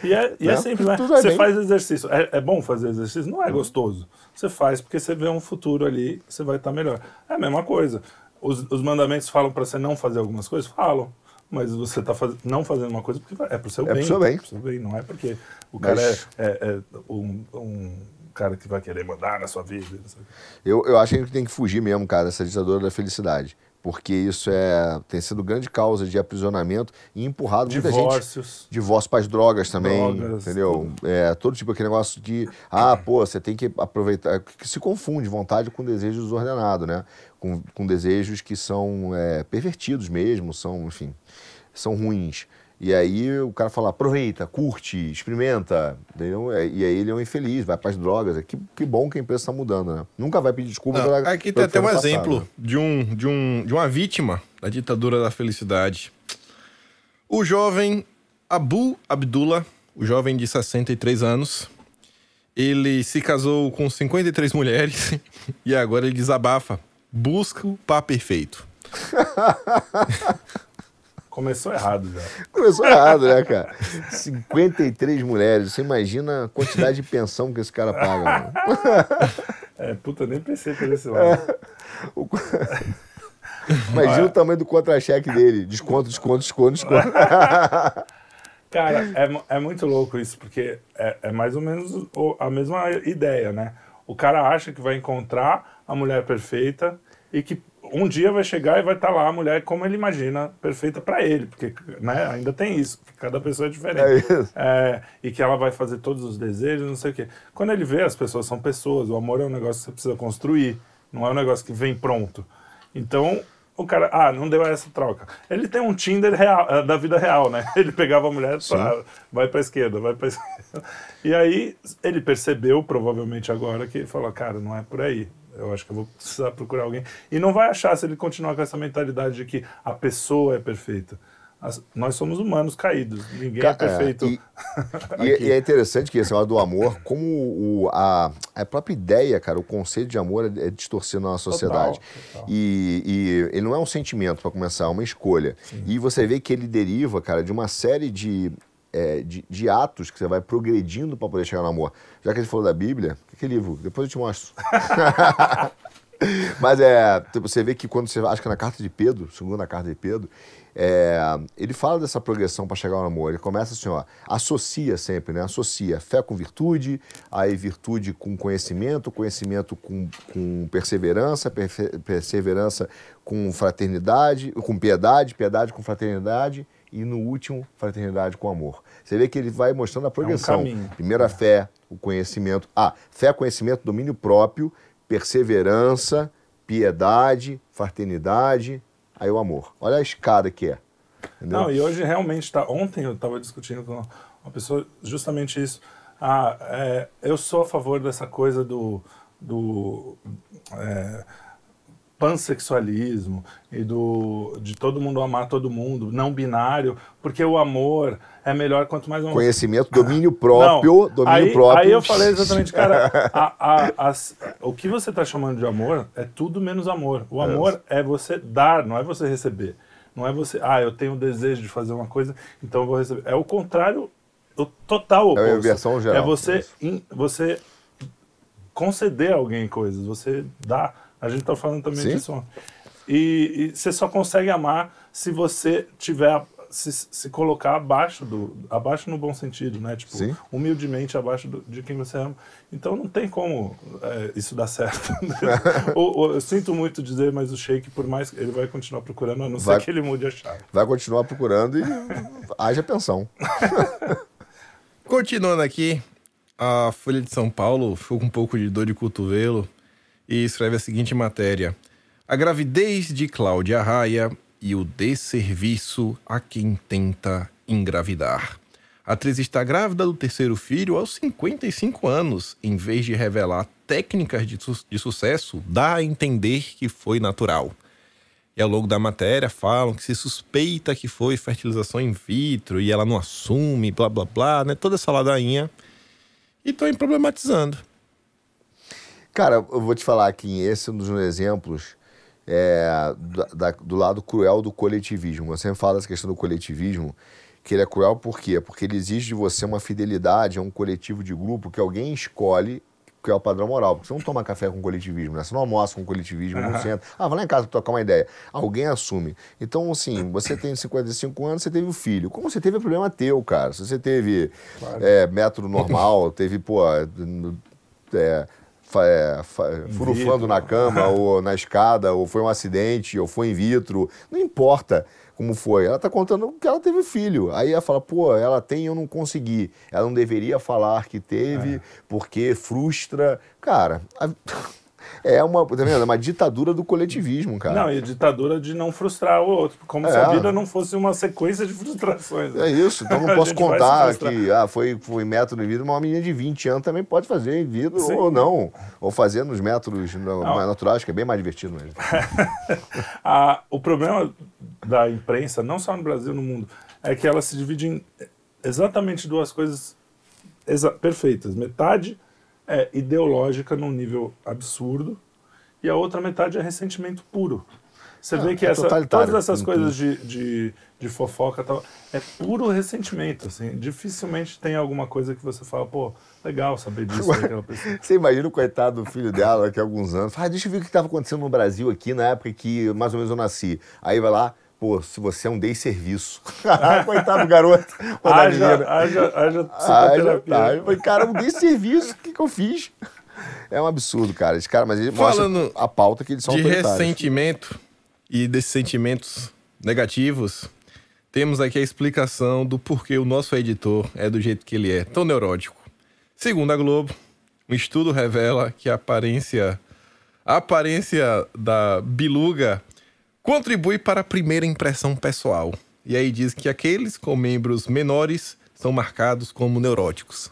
E é, e é né? simples, né? Você bem. faz exercício. É, é, bom fazer exercício? Não é gostoso. Você faz porque você vê um futuro ali, você vai estar melhor. É a mesma coisa. Os, os mandamentos falam para você não fazer algumas coisas? Falam. Mas você está faz... não fazendo uma coisa porque é para o seu é bem. É para o bem. É seu bem. Não é porque o cara Mas... é, é, é um, um cara que vai querer mandar na sua vida. Eu, eu acho que a gente tem que fugir mesmo, cara, dessa ditadura da felicidade porque isso é, tem sido grande causa de aprisionamento e empurrado Divórcios. muita gente. Divórcio para as drogas também, drogas, entendeu? É, todo tipo aquele negócio de, ah, pô, você tem que aproveitar, que se confunde vontade com desejo desordenado, né? Com, com desejos que são é, pervertidos mesmo, são, enfim, são ruins. E aí o cara fala, aproveita, curte, experimenta, entendeu? E aí ele é um infeliz, vai para as drogas. Que, que bom que a empresa está mudando, né? Nunca vai pedir desculpa Não, pela, Aqui tem até um passado. exemplo de, um, de, um, de uma vítima da ditadura da felicidade. O jovem Abu Abdullah, o jovem de 63 anos, ele se casou com 53 mulheres e agora ele desabafa. Busca o par perfeito. Começou errado já. Começou errado, né, cara? 53 mulheres. Você imagina a quantidade de pensão que esse cara paga. É, puta, nem pensei por esse lado. É. O... Imagina o tamanho do contra-cheque dele. Desconto, desconto, desconto, desconto. Cara, é, é muito louco isso, porque é, é mais ou menos a mesma ideia, né? O cara acha que vai encontrar a mulher perfeita e que um dia vai chegar e vai estar tá lá a mulher como ele imagina, perfeita para ele, porque né, ainda tem isso, cada pessoa é diferente. É isso. É, e que ela vai fazer todos os desejos, não sei o quê. Quando ele vê, as pessoas são pessoas, o amor é um negócio que você precisa construir, não é um negócio que vem pronto. Então, o cara, ah, não deu essa troca. Ele tem um Tinder real, eh, da vida real, né? Ele pegava a mulher e falava, vai pra esquerda, vai pra esquerda. E aí ele percebeu, provavelmente agora, que falou, cara, não é por aí. Eu acho que eu vou precisar procurar alguém. E não vai achar se ele continuar com essa mentalidade de que a pessoa é perfeita. As, nós somos humanos caídos, ninguém é perfeito. É, e, e, é interessante que esse lado do amor, como o, a, a própria ideia, cara, o conceito de amor é, é distorcido na sociedade. Total, total. E, e, ele não é um sentimento, para começar, é uma escolha. Sim. E você vê que ele deriva, cara, de uma série de, é, de, de, atos que você vai progredindo para poder chegar no amor. Já que gente falou da Bíblia, que livro? Depois eu te mostro. Mas é, você vê que quando você, acho que na carta de Pedro, segunda carta de Pedro, é, ele fala dessa progressão para chegar ao amor. Ele começa assim, ó, associa sempre, né? Associa fé com virtude, aí virtude com conhecimento, conhecimento com, com perseverança, perseverança com fraternidade, com piedade, piedade com fraternidade e no último, fraternidade com amor. Você vê que ele vai mostrando a progressão. É um Primeiro a fé, o conhecimento. Ah, fé, conhecimento, domínio próprio, perseverança, piedade, fraternidade, aí o amor. Olha a escada que é. Entendeu? Não, e hoje realmente está. Ontem eu estava discutindo com uma pessoa justamente isso. Ah, é, eu sou a favor dessa coisa do, do é, pansexualismo e do de todo mundo amar todo mundo, não binário, porque o amor é melhor quanto mais um... conhecimento, domínio próprio, não, domínio aí, próprio. Aí eu falei exatamente, cara, a, a, a, o que você está chamando de amor é tudo menos amor. O amor é. é você dar, não é você receber. Não é você, ah, eu tenho o desejo de fazer uma coisa, então eu vou receber. É o contrário, o total oposto. É a inversão geral. É você, in, você conceder a alguém coisas, você dá a gente está falando também Sim. disso. E, e, você só consegue amar se você tiver se, se, colocar abaixo do abaixo no bom sentido, né? Tipo, Sim. humildemente abaixo do, de quem você ama. Então não tem como é, isso dar certo. eu sinto muito dizer, mas o Sheik, por mais ele vai continuar procurando, a não vai, ser que ele mude a chave. Vai continuar procurando e haja pensão. Continuando aqui, a Folha de São Paulo ficou com um pouco de dor de cotovelo e escreve a seguinte matéria: A gravidez de Cláudia Raia e o desserviço a quem tenta engravidar. A atriz está grávida do terceiro filho aos 55 anos, em vez de revelar técnicas de, su de sucesso, dá a entender que foi natural. E ao longo da matéria falam que se suspeita que foi fertilização in vitro e ela não assume, blá blá blá, né? Toda essa ladainha. E estão problematizando. Cara, eu vou te falar que esse é um dos exemplos é, do, da, do lado cruel do coletivismo. Você sempre fala dessa questão do coletivismo, que ele é cruel por quê? Porque ele exige de você uma fidelidade a um coletivo de grupo que alguém escolhe que é o padrão moral. Porque você não toma café com coletivismo, né? Você não almoça com coletivismo, uhum. não senta. Ah, vai lá em casa trocar uma ideia. Alguém assume. Então, assim, você tem 55 anos, você teve um filho. Como você teve, é problema teu, cara. Se você teve claro. é, método normal, teve, pô, é, é, furufando na cama ou na escada, ou foi um acidente, ou foi in vitro, não importa como foi. Ela está contando que ela teve filho. Aí ela fala, pô, ela tem eu não consegui. Ela não deveria falar que teve, é. porque frustra. Cara, a... É uma, tá vendo? É uma ditadura do coletivismo, cara. Não, e a ditadura de não frustrar o outro, como é. se a vida não fosse uma sequência de frustrações. Né? É isso, então não posso contar que ah, foi, foi método de vida, mas uma menina de 20 anos também pode fazer em vida Sim. ou não. Ou fazer nos métodos mais naturais, que é bem mais divertido mesmo. ah, o problema da imprensa, não só no Brasil, no mundo, é que ela se divide em exatamente duas coisas perfeitas. Metade é ideológica num nível absurdo e a outra metade é ressentimento puro. Você ah, vê que é essa, todas essas coisas de, de, de fofoca tal, é puro ressentimento. Assim, dificilmente tem alguma coisa que você fala, pô, legal saber disso daquela pessoa. Você imagina o coitado do filho dela daqui a alguns anos, fala, ah, deixa eu ver o que estava acontecendo no Brasil aqui na época que mais ou menos eu nasci. Aí vai lá, pô, se você é um dei serviço. Coitado do garoto. haja, haja, haja psicoterapia. Haja, haja. Cara, um dei serviço, o que, que eu fiz? É um absurdo, cara. Esse cara, mas ele Falando mostra a pauta que eles são de ressentimento, e desses sentimentos negativos, temos aqui a explicação do porquê o nosso editor é do jeito que ele é, tão neurótico. Segundo a Globo, um estudo revela que a aparência, a aparência da biluga contribui para a primeira impressão pessoal. E aí diz que aqueles com membros menores são marcados como neuróticos.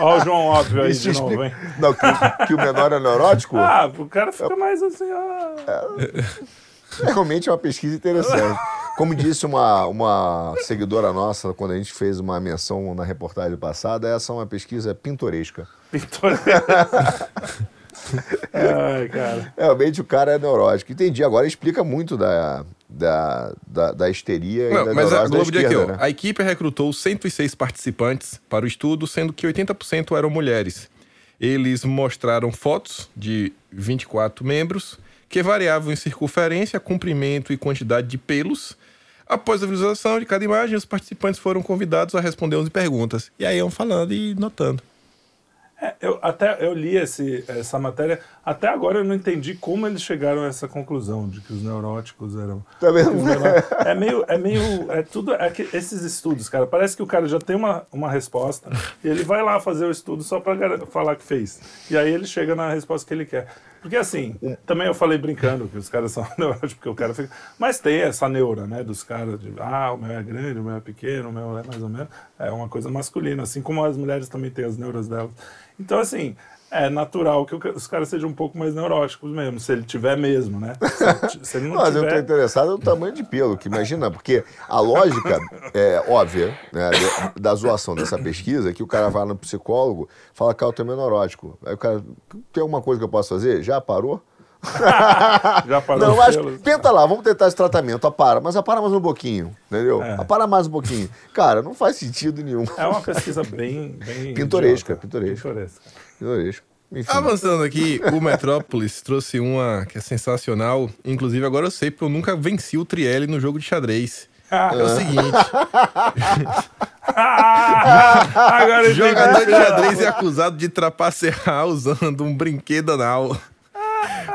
Olha o João Óbvio aí Isso de novo, explica- hein? Não, que, que o menor é neurótico? Ah, o cara fica mais assim, ó. Realmente é uma pesquisa interessante. Como disse uma, uma seguidora nossa quando a gente fez uma menção na reportagem passada, essa é uma pesquisa pintoresca. Pintor. Ai, cara. Realmente o cara é neurótico. Entendi, agora explica muito da, da, da, da histeria e Não, da mas a Globo diz aqui, esquerda, ó, né? a equipe recrutou 106 participantes para o estudo, sendo que 80% eram mulheres. Eles mostraram fotos de 24 membros que variavam em circunferência, comprimento e quantidade de pelos. Após a visualização de cada imagem, os participantes foram convidados a responder 11 perguntas. E aí iam falando e notando. É, eu, até, eu li esse, essa matéria, até agora eu não entendi como eles chegaram a essa conclusão de que os neuróticos eram. Tá vendo? É meio. É meio. É tudo. É que esses estudos, cara, parece que o cara já tem uma, uma resposta e ele vai lá fazer o estudo só pra gar- falar que fez. E aí ele chega na resposta que ele quer. Porque assim, também eu falei brincando que os caras são neuróticos, porque o cara fica. Mas tem essa neura, né, dos caras de ah, o meu é grande, o meu é pequeno, o meu é mais ou menos. É uma coisa masculina, assim como as mulheres também têm as neuras delas. Então, assim, é natural que os caras sejam um pouco mais neuróticos mesmo, se ele tiver mesmo, né? Se, se ele não Mas eu tiver. estou interessado no tamanho de pelo, que imagina, porque a lógica é óbvia né, da zoação dessa pesquisa é que o cara vai no psicólogo fala que eu tenho neurótico. Aí o cara, tem alguma coisa que eu posso fazer? Já parou? Já parou Não, pelos? tenta lá, vamos tentar esse tratamento. Apara, mas apara mais um pouquinho, entendeu? É. Apara mais um pouquinho. Cara, não faz sentido nenhum. É uma pesquisa bem. bem Pintoresca, pintoresca. Pintoresca. Pitoresco. Enfim. Avançando aqui, o Metrópolis trouxe uma que é sensacional. Inclusive, agora eu sei porque eu nunca venci o Trielli no jogo de xadrez. É o seguinte: Ah, agora eu jogador de xadrez é acusado de trapacear usando um brinquedo anal.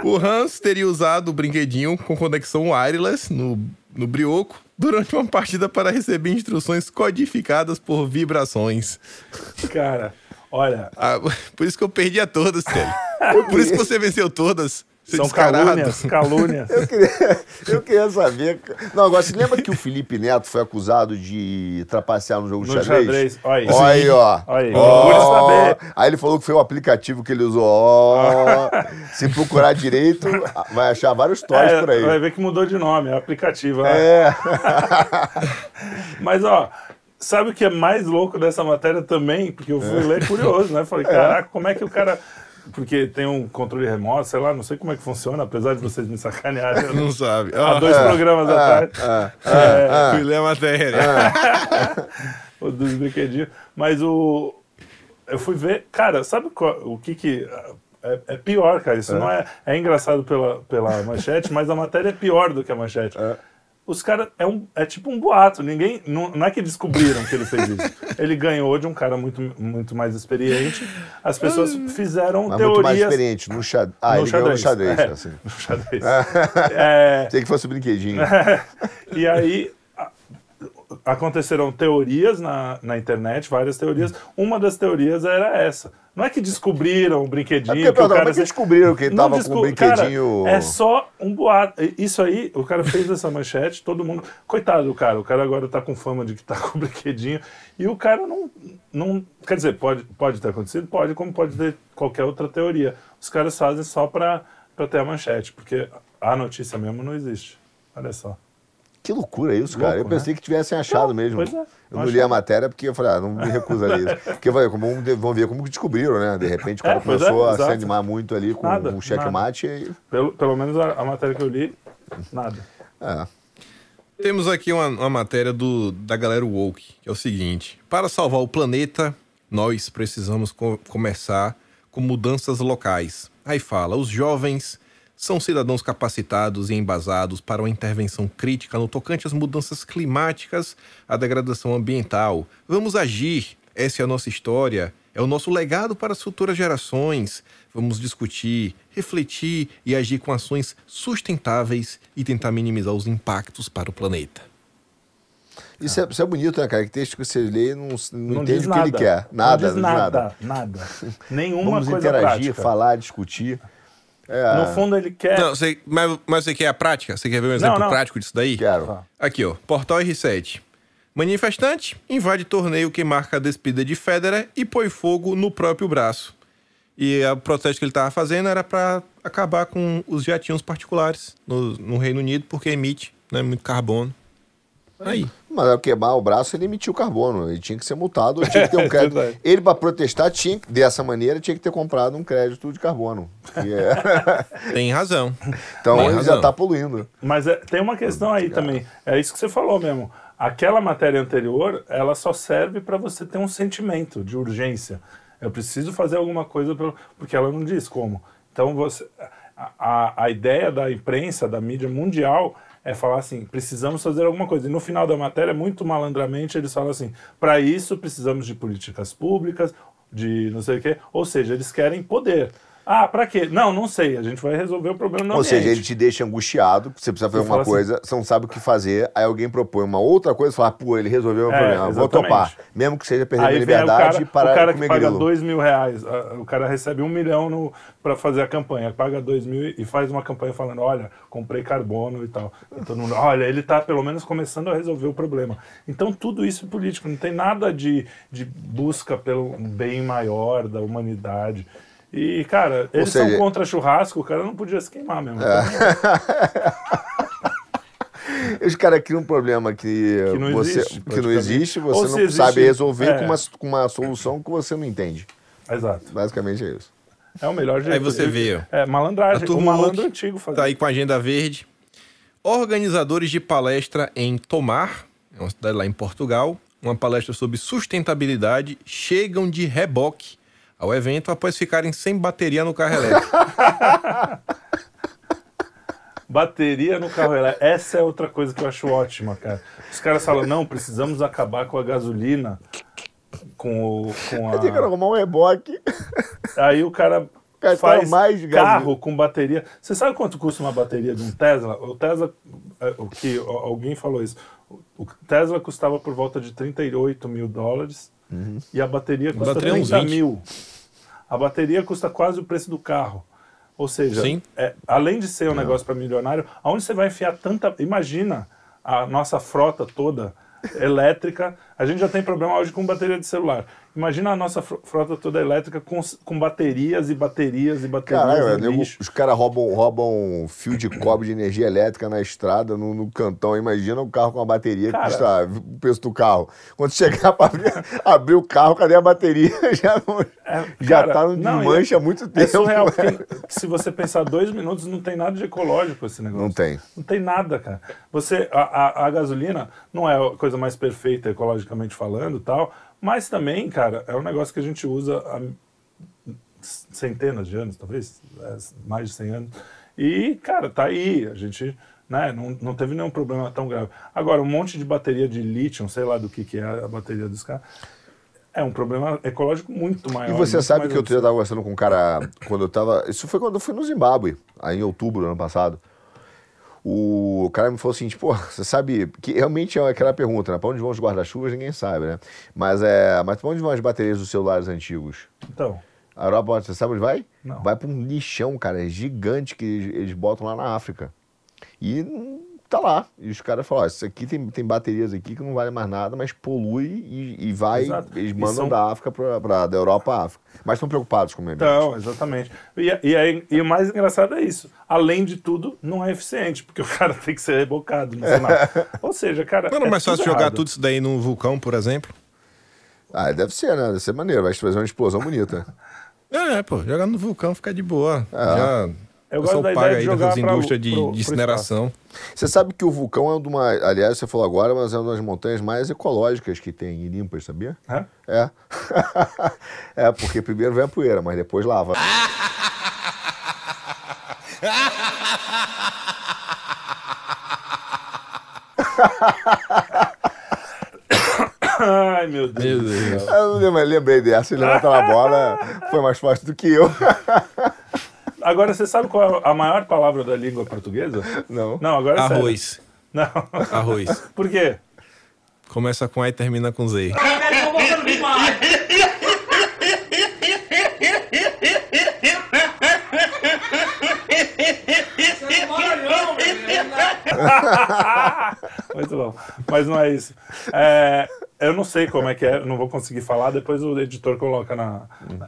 O Hans teria usado o brinquedinho com conexão wireless no, no brioco durante uma partida para receber instruções codificadas por vibrações. Cara, olha, Ah, por isso que eu perdi a todas, Trielli. Por isso que você venceu todas. São descarado. calúnias, calúnias. Eu queria, eu queria saber. Não, agora, você lembra que o Felipe Neto foi acusado de trapacear no jogo de No xadrez? xadrez, olha aí. Olha aí, ó. Olha aí, Ó. Aí ele falou que foi o aplicativo que ele usou. Ó. Se procurar direito, vai achar vários stories É, por aí. Vai ver que mudou de nome, é aplicativo. né? É. Mas, ó, sabe o que é mais louco dessa matéria também? Porque eu fui ler curioso, né? Falei, caraca, como é que o cara. Porque tem um controle remoto, sei lá, não sei como é que funciona, apesar de vocês me sacanearem. não- Não sabe. Há dois programas atrás. É, Fui ler a matéria. o dos brinquedinhos. Mas o. Eu fui ver. Cara, sabe qual- o que que. É, é pior, cara. Isso não é. É engraçado pela, pela manchete, mas a matéria é pior do que a manchete. Os caras. É, um, é tipo um boato. Ninguém. Não, não é que descobriram que ele fez isso. Ele ganhou de um cara muito, muito mais experiente. As pessoas fizeram Mas muito mais teorias. experiente no xadrez. Ah, no ele ganhou no xadrez. É, assim. no xadrez. É, Sei que fosse um brinquedinho. e aí aconteceram teorias na, na internet, várias teorias. Uma das teorias era essa. Não é que descobriram o brinquedinho. É porque, que o perdão, cara como é que descobriram que ele Não tava com um brinquedinho- Cara, é só um boato. Isso aí, o cara fez essa manchete, todo mundo. Coitado do cara, o cara agora tá com fama de que tá com o brinquedinho. E o cara não. não quer dizer, pode, pode ter acontecido? Pode, como pode ter qualquer outra teoria. Os caras fazem só pra ter a manchete, porque a notícia mesmo não existe. Olha só. Que loucura isso, cara. Louco, eu pensei que tivessem achado Não, mesmo. pois é, eu não acho li a matéria porque eu falei, ah, não me recuso a ler isso. Porque eu falei, como, vamos ver como que descobriram, né? De repente o cara É, pois começou é, a se animar muito ali com Nada, o checkmate e. Pelo, pelo menos a, a matéria que eu li, nada. É. Temos aqui uma, uma matéria do, da galera woke, que é o seguinte: para salvar o planeta, nós precisamos co- começar com mudanças locais. Aí fala: os jovens são cidadãos capacitados e embasados para uma intervenção crítica no tocante às mudanças climáticas, à degradação ambiental. Vamos agir. Essa é a nossa história. É o nosso legado para as futuras gerações. Vamos discutir, refletir e agir com ações sustentáveis e tentar minimizar os impactos para o planeta. Isso, é, isso é bonito, né, cara? Que texto que você lê não, não, Não entende o que ele nada. quer. Nada, não diz nada, nada. Nenhuma Vamos coisa interagir, prática. falar, discutir. É, No fundo, ele quer... Não, você, mas, mas você quer a prática? Você quer ver um exemplo não. prático disso daí? Quero. Aqui, ó. Portal R7. Manifestante invade torneio que marca a despedida de Federer e põe fogo no próprio braço. E o protesto que ele estava fazendo era para acabar com os jatinhos particulares no, no Reino Unido, porque emite né, muito carbono. Aí. Mas ao queimar o braço, ele emitiu carbono. Ele tinha que ser multado, tinha que ter um crédito. verdade. ele, para protestar, tinha, que- dessa maneira, tinha que ter comprado um crédito de carbono. Que é- Tem razão. então Tem ele razão. já está poluindo. Mas é- tem uma questão aí também. É isso que você falou mesmo. Aquela matéria anterior, ela só serve para você ter um sentimento de urgência. Eu preciso fazer alguma coisa, pelo- porque ela não diz como. Então, você, a, a, a ideia da imprensa, da mídia mundial, é falar assim: precisamos fazer alguma coisa. E no final da matéria, muito malandramente, eles falam assim: para isso precisamos de políticas públicas, de não sei o quê. Ou seja, eles querem poder. Ah, para quê? Não, não sei. A gente vai resolver o problema no Ou ambiente. seja, ele te deixa angustiado, você precisa fazer uma assim- coisa, você não sabe o que fazer, aí alguém propõe uma outra coisa e fala, pô, ele resolveu o É, problema, vou exatamente. topar. Mesmo que seja perder o liberdade e parar o cara que paga grilo. dois mil reais, ah, o cara recebe um milhão no, pra fazer a campanha, paga dois mil e faz uma campanha falando, olha, comprei carbono e tal. E todo mundo, olha, ele tá pelo menos começando a resolver o problema. Então tudo isso é político, não tem nada de, de busca pelo bem maior da humanidade. E, cara, eles seja- são contra churrasco, o cara não podia se queimar mesmo. É. Os caras criam um problema que, Que não você, existe, que não existe, Ou você não existe, sabe resolver é. com, uma, com uma solução que você não entende. Exato. Basicamente é isso. É o melhor jeito. Aí você vê, ó. É, malandragem. Arthur O malandro antigo fazia. Tá aí com a agenda verde. Organizadores de palestra em Tomar, é uma cidade lá em Portugal, uma palestra sobre sustentabilidade, chegam de reboque ao evento após ficarem sem bateria no carro elétrico. Bateria no carro elétrico. Essa é outra coisa que eu acho ótima, cara. Os caras falam, não, precisamos acabar com a gasolina, com, o, com Eu tenho que a... arrumar um reboque. Aí o cara faz mais carro gasolina. com bateria. Você sabe quanto custa uma bateria de um Tesla? O Tesla, é, o que alguém falou isso. O Tesla custava por volta de 38 mil dólares Uhum. e a bateria custa bateria é uns 30 20. mil. A bateria custa quase o preço do carro. Ou seja, é, além de ser um negócio para milionário, aonde você vai enfiar tanta. Imagina a nossa frota toda elétrica. A gente já tem problema hoje com bateria de celular. Imagina a nossa fro- frota toda elétrica com, com baterias e baterias e baterias Caralho, lixo. os caras roubam, roubam fio de cobre de energia elétrica na estrada, no, no cantão. Imagina um carro com uma bateria Cara. que custa o preço do carro. Quando chegar para abrir, abrir o carro, cadê a bateria? Já, não- É, já cara, tá no não, desmanche e há muito É tempo. surreal, porque se você pensar dois minutos, não tem nada de ecológico esse negócio. Não tem. Não tem nada, cara. Você, a, a, a gasolina não é a coisa mais perfeita ecologicamente falando tal, mas também, cara, é um negócio que a gente usa há centenas de anos, talvez, é, mais de 100 anos. E, cara, tá aí. A gente né, não, não teve nenhum problema tão grave. Agora, um monte de bateria de lítio, sei lá do que, que é a bateria dos carros, é um problema ecológico muito maior. E você sabe que eu estava conversando com um cara quando eu tava. Isso foi quando eu fui no Zimbábue, aí em outubro do ano passado. O cara me falou assim, pô, você sabe que realmente é aquela pergunta, né? Pra onde vão os guarda-chuvas, ninguém sabe, né? Mas é. Mas pra onde vão as baterias dos celulares antigos? Então, A Europa, você sabe onde vai? Não. Vai pra um lixão, cara, é gigante que eles, botam lá na África. E tá lá. E os caras falam, ó, isso aqui tem, tem baterias aqui que não vale mais nada, mas polui e, e vai. Exato. Eles mandam são- da África pra, pra, da Europa à África. Mas estão preocupados com o meio ambiente. Então, exatamente. E, e, aí- e o mais engraçado é isso. Além de tudo, não é eficiente, porque o cara tem que ser rebocado no final. Ou seja, cara. Não era é mais fácil jogar errado. tudo isso daí num vulcão, por exemplo? Ah, deve ser, né? Deve ser maneiro, vai fazer uma explosão bonita. É, pô, jogar no vulcão fica de boa. É. Já. Eu o gosto da paga ideia aí de jogar das pra- indústrias de, pro- de incineração. Você sabe que o vulcão é uma. Aliás, você falou agora, mas é uma das montanhas mais ecológicas que tem e limpas, sabia? Hã? É. é, porque primeiro vem a poeira, mas depois lava. Ai, meu Deus. Meu do Deus. mas lembrei dessa, ele levanta a bola, foi mais forte do que eu. Agora, você sabe qual é a maior palavra da língua portuguesa? Não. Não, agora é sério. Arroz. Não. Arroz. Por quê? Começa com A e termina com Z. Muito bom. Mas não é isso. É, eu não sei como é que é, não vou conseguir falar, depois o editor coloca na.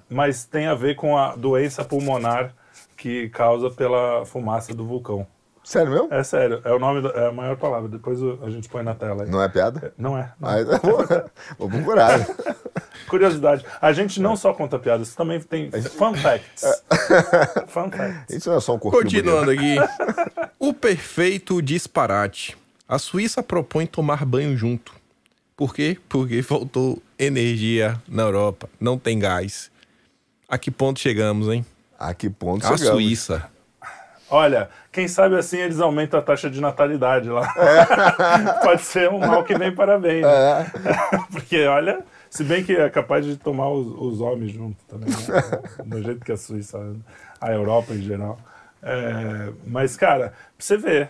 Mas tem a ver com a doença pulmonar que causa pela fumaça do vulcão. Sério mesmo? É sério, é o nome, da, é a maior palavra. Depois a gente põe na tela. aí. Não é piada? Não é. não. Ah, então vou, vou procurar. Curiosidade. A gente não só conta piadas, também tem fun facts. fun facts. Isso não é só um corpo Continuando aqui. O perfeito disparate. A Suíça propõe tomar banho junto. Por quê? Porque faltou energia na Europa. Não tem gás. A que ponto chegamos, hein? A que ponto A chegamos? Suíça. Olha, quem sabe assim eles aumentam a taxa de natalidade lá. Pode ser um mal que vem para bem. Né? Porque, olha, se bem que é capaz de tomar os, os homens junto também, né? do jeito que a Suíça, a Europa em geral. É, mas, cara, pra você ver,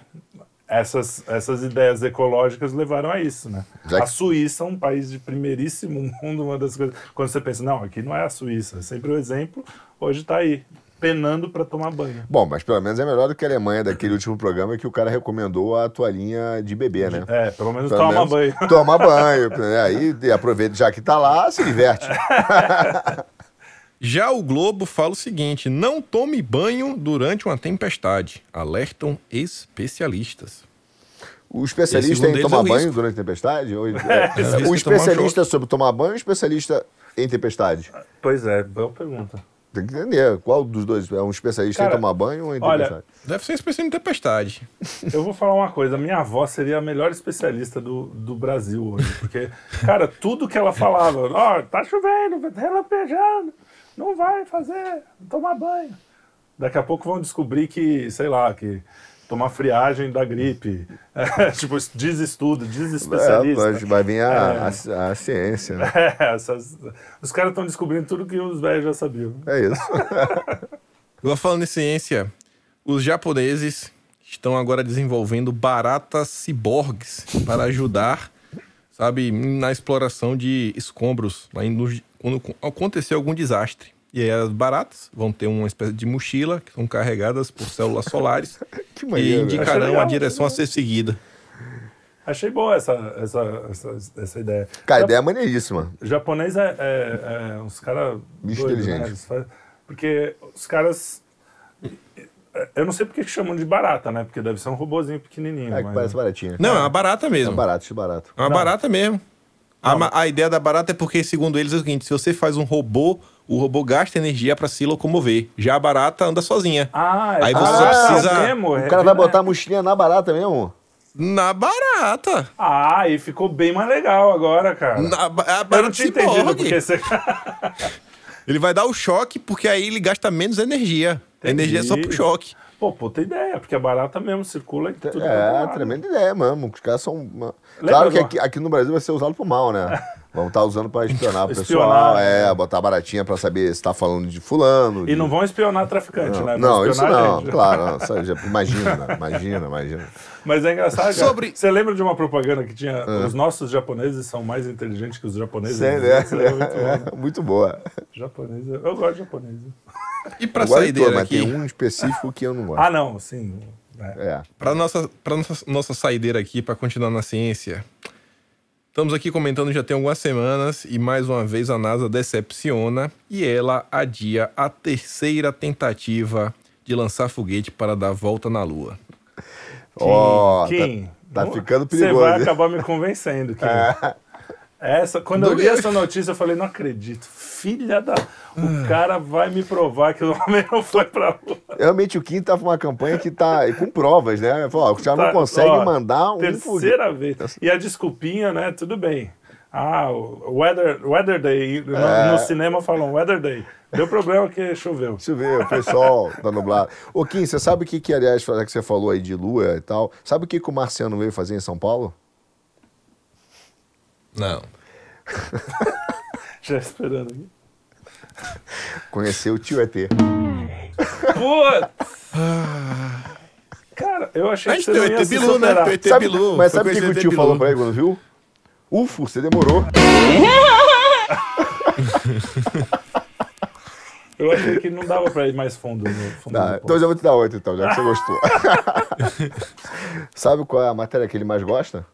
essas, essas ideias ecológicas levaram a isso, né? Já que- A Suíça é um país de primeiríssimo mundo, uma das coisas. Quando você pensa, não, aqui não é a Suíça, é sempre o exemplo, hoje tá aí, penando para tomar banho. Bom, mas pelo menos é melhor do que a Alemanha daquele último programa que o cara recomendou a toalhinha de bebê, né? É, pelo menos Pelo toma menos banho. Toma banho. né? Aí aproveita, já que tá lá, se diverte. Já o Globo fala o seguinte: não tome banho durante uma tempestade. Alertam especialistas. O especialista em tomar é o banho risco. durante a tempestade? Ou- o o risco é tomar especialista sobre tomar banho ou o especialista em tempestade? Pois é, boa pergunta. Tem que entender qual dos dois é um especialista Cara, em tomar banho ou em olha, tempestade? Deve ser especialista em tempestade. Eu vou falar uma coisa, minha avó seria a melhor especialista do, do Brasil hoje, porque, cara, tudo que ela falava, ó, tá chovendo, relampejando, não vai fazer, tomar banho. Daqui a pouco vão descobrir que, sei lá, que tomar friagem da gripe, É, tipo, diz estudo, diz É, especialista. mas vai vir a, É. a, a ciência, né? É, essas- os caras estão descobrindo tudo que os velhos já sabiam. É isso. Agora falando em ciência, os japoneses estão agora desenvolvendo baratas ciborgues para ajudar, sabe, na exploração de escombros lá em- no- quando acontecer algum desastre. E aí as baratas vão ter uma espécie de mochila que são carregadas por células solares Que e né? Indicarão legal, a direção a ser seguida. Achei boa essa, essa, essa, essa ideia. Cara, a ideia é maneiríssima. O japonês é, é, é uns caras. Bicho inteligente. Né? Eles fazem- Porque os caras. Eu não sei porque que chamam de barata, né? Porque deve ser um robozinho pequenininho. É que mas- parece baratinha. Não, é uma barata É mesmo. barato, isso é barato. É uma Não. barata mesmo. A, a ideia da barata é porque, segundo eles, é o seguinte: se você faz um robô, o robô gasta energia para se locomover. Já a barata anda sozinha. Ah, é Aí você ah, só precisa- mesmo, O cara vai botar a mochilinha na barata mesmo? Na barata. Ah, e ficou bem mais legal agora, cara. Na, a Eu não barata tinha entendido porque você. Ele vai dar o choque porque aí ele gasta menos energia. A energia é só pro choque. Pô, puta ideia, porque a barata mesmo circula em tudo. É, lado. tremenda ideia mesmo. Os caras são. uma- Claro que aqui, aqui no Brasil vai ser usado pro mal, né? Vão estar usando pra espionar o pessoal. Espionar, É, né? botar baratinha pra saber se tá falando de fulano. E de- não vão espionar traficante, Não, né? Vão não, isso não, gente. claro. não, já- imagina, imagina, imagina. Mas é engraçado, cara. Sobre- Você lembra de uma propaganda que tinha os nossos japoneses são mais inteligentes que os japoneses? Sei, né? Isso é muito bom. Muito boa. Japonês, eu gosto de japonês. E pra Eu gosto de saideira todos, mas aqui, tem um específico que eu não gosto. Ah, não, sim. É. É. pra nossa, pra nossa, nossa saideira aqui, pra continuar na ciência. Estamos aqui comentando já tem algumas semanas e mais uma vez a NASA decepciona e ela adia a terceira tentativa de lançar foguete para dar volta na Lua. Ó, Kim, tá, tá ficando Você perigoso. vai hein? acabar me convencendo, Kim. É. Essa, quando eu li Doido. essa notícia, eu falei, não acredito. Filha da. O cara vai me provar que o homem não foi pra lua. Realmente o Kim tá com uma campanha que tá com provas, né? Falou, o cara não Tá, consegue ó, mandar um. Terceira vez. E a desculpinha, né? Tudo bem. Ah, o weather, weather day. No, É. no cinema falam weather day. Deu problema que choveu. Deixa eu ver, foi sol, tá nublado. Ô, Kim, você sabe o que, que, aliás, já que você falou aí de lua e tal, sabe o que, que o Marciano veio fazer em São Paulo? Não. Já esperando aqui. Conhecer o tio ET. Putz! Cara, eu achei A que gente você tem não o ia ET se Bilu, né? superar. ET Sabe- Bilu. mas sabe o que, que o tio falou pra ele quando viu? Ufo, você demorou. Eu achei que não dava pra ir mais fundo no fundo Tá, do então poço. eu vou te dar outro, então, já que você gostou. Sabe qual é a matéria que ele mais gosta?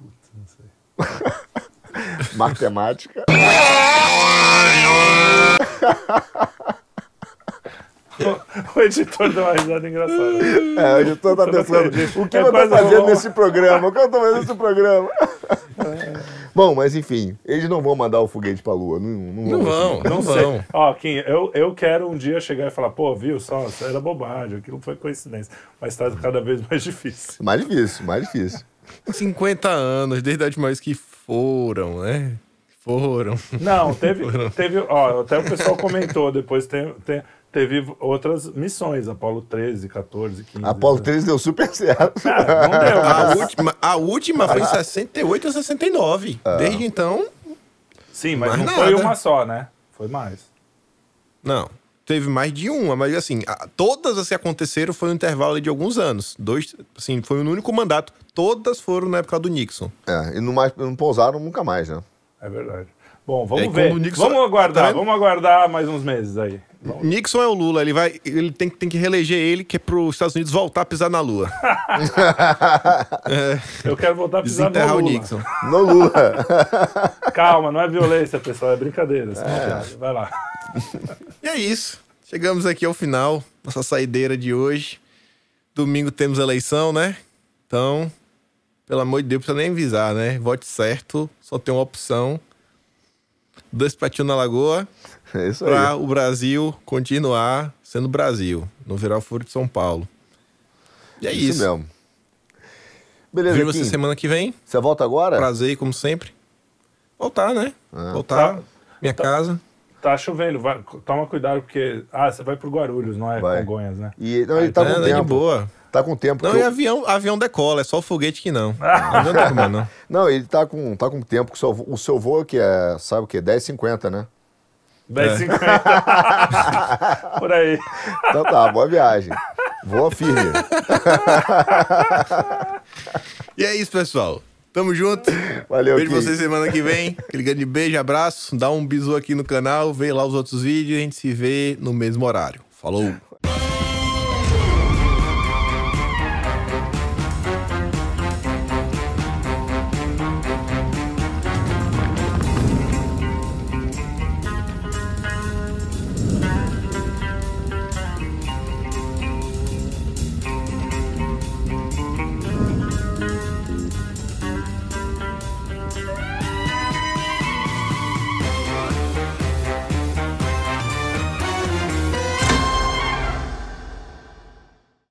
Não sei. Matemática. O editor deu uma risada engraçada. É, o editor tá pensando, o que É eu tô fazendo nesse programa? O que eu tô fazendo nesse programa? Bom, mas enfim, eles não vão mandar o foguete pra lua. Não, não, Não vão, Não não sei. vão. Ó, Kim, eu, eu quero um dia chegar e falar, pô, viu só, isso era bobagem, aquilo foi coincidência. Mas tá cada vez mais difícil. Mais difícil, mais difícil. 50 anos, desde a última vez que foram, né? Foram. Não, teve, teve ó, até o pessoal comentou, depois tem, tem- teve outras missões, Apolo 13, 14, 15. A Apolo né? 13 deu super certo. Ah, não deu, A mas- última, a última foi em 68 ou 69. Desde então, Sim, mas não foi nada. uma só, né? Foi mais. não. Teve mais de uma, mas assim, a- todas as que aconteceram foi no intervalo de alguns anos. Dois, assim, foi no único mandato. Todas foram na época do Nixon. É, e não, mais, não pousaram nunca mais, né? É verdade. Bom, vamos É, ver. Nixon- Vamos aguardar, Tá vamos aguardar mais uns meses aí. Nixon é o Lula, ele vai, ele tem, tem que reeleger ele, que é para os Estados Unidos voltar a pisar na Lua. Eu quero voltar a pisar no Desenterrar o. Nixon. No Lula. Calma, não é violência, pessoal, é brincadeira. piada. Vai lá. E é isso. Chegamos aqui ao final, nossa saideira de hoje. Domingo temos eleição, né? Então, pelo amor de Deus, não precisa nem avisar, né? Vote certo, só tem uma opção. Dois patinhos na lagoa É isso aí. para o Brasil continuar sendo Brasil, não virar o furo de São Paulo. E é Isso, isso. mesmo. Beleza, Vejo você semana que vem. Você volta agora? Prazer, como sempre. Voltar, né? Ah. Voltar. Tá. Minha casa. Tá chovendo, vai- toma cuidado, porque. Ah, você vai pro Guarulhos, não é Vai. Congonhas, né? E, não, ele tá É, com de tempo. boa. Tá com tempo. Não, que e eu- avião, avião decola, é só o foguete que não. não não. Não, ele tá com, tá com tempo que o seu, o seu voo que é, sabe o quê? 10h50, né? 10,50. Por aí. Então tá, boa viagem. Voa firme. E é isso, pessoal. Tamo junto. Valeu, Vejo Kim. vocês semana que vem. Aquele grande beijo, abraço. Dá um bisu aqui no canal, vê lá os outros vídeos a gente se vê no mesmo horário. Falou!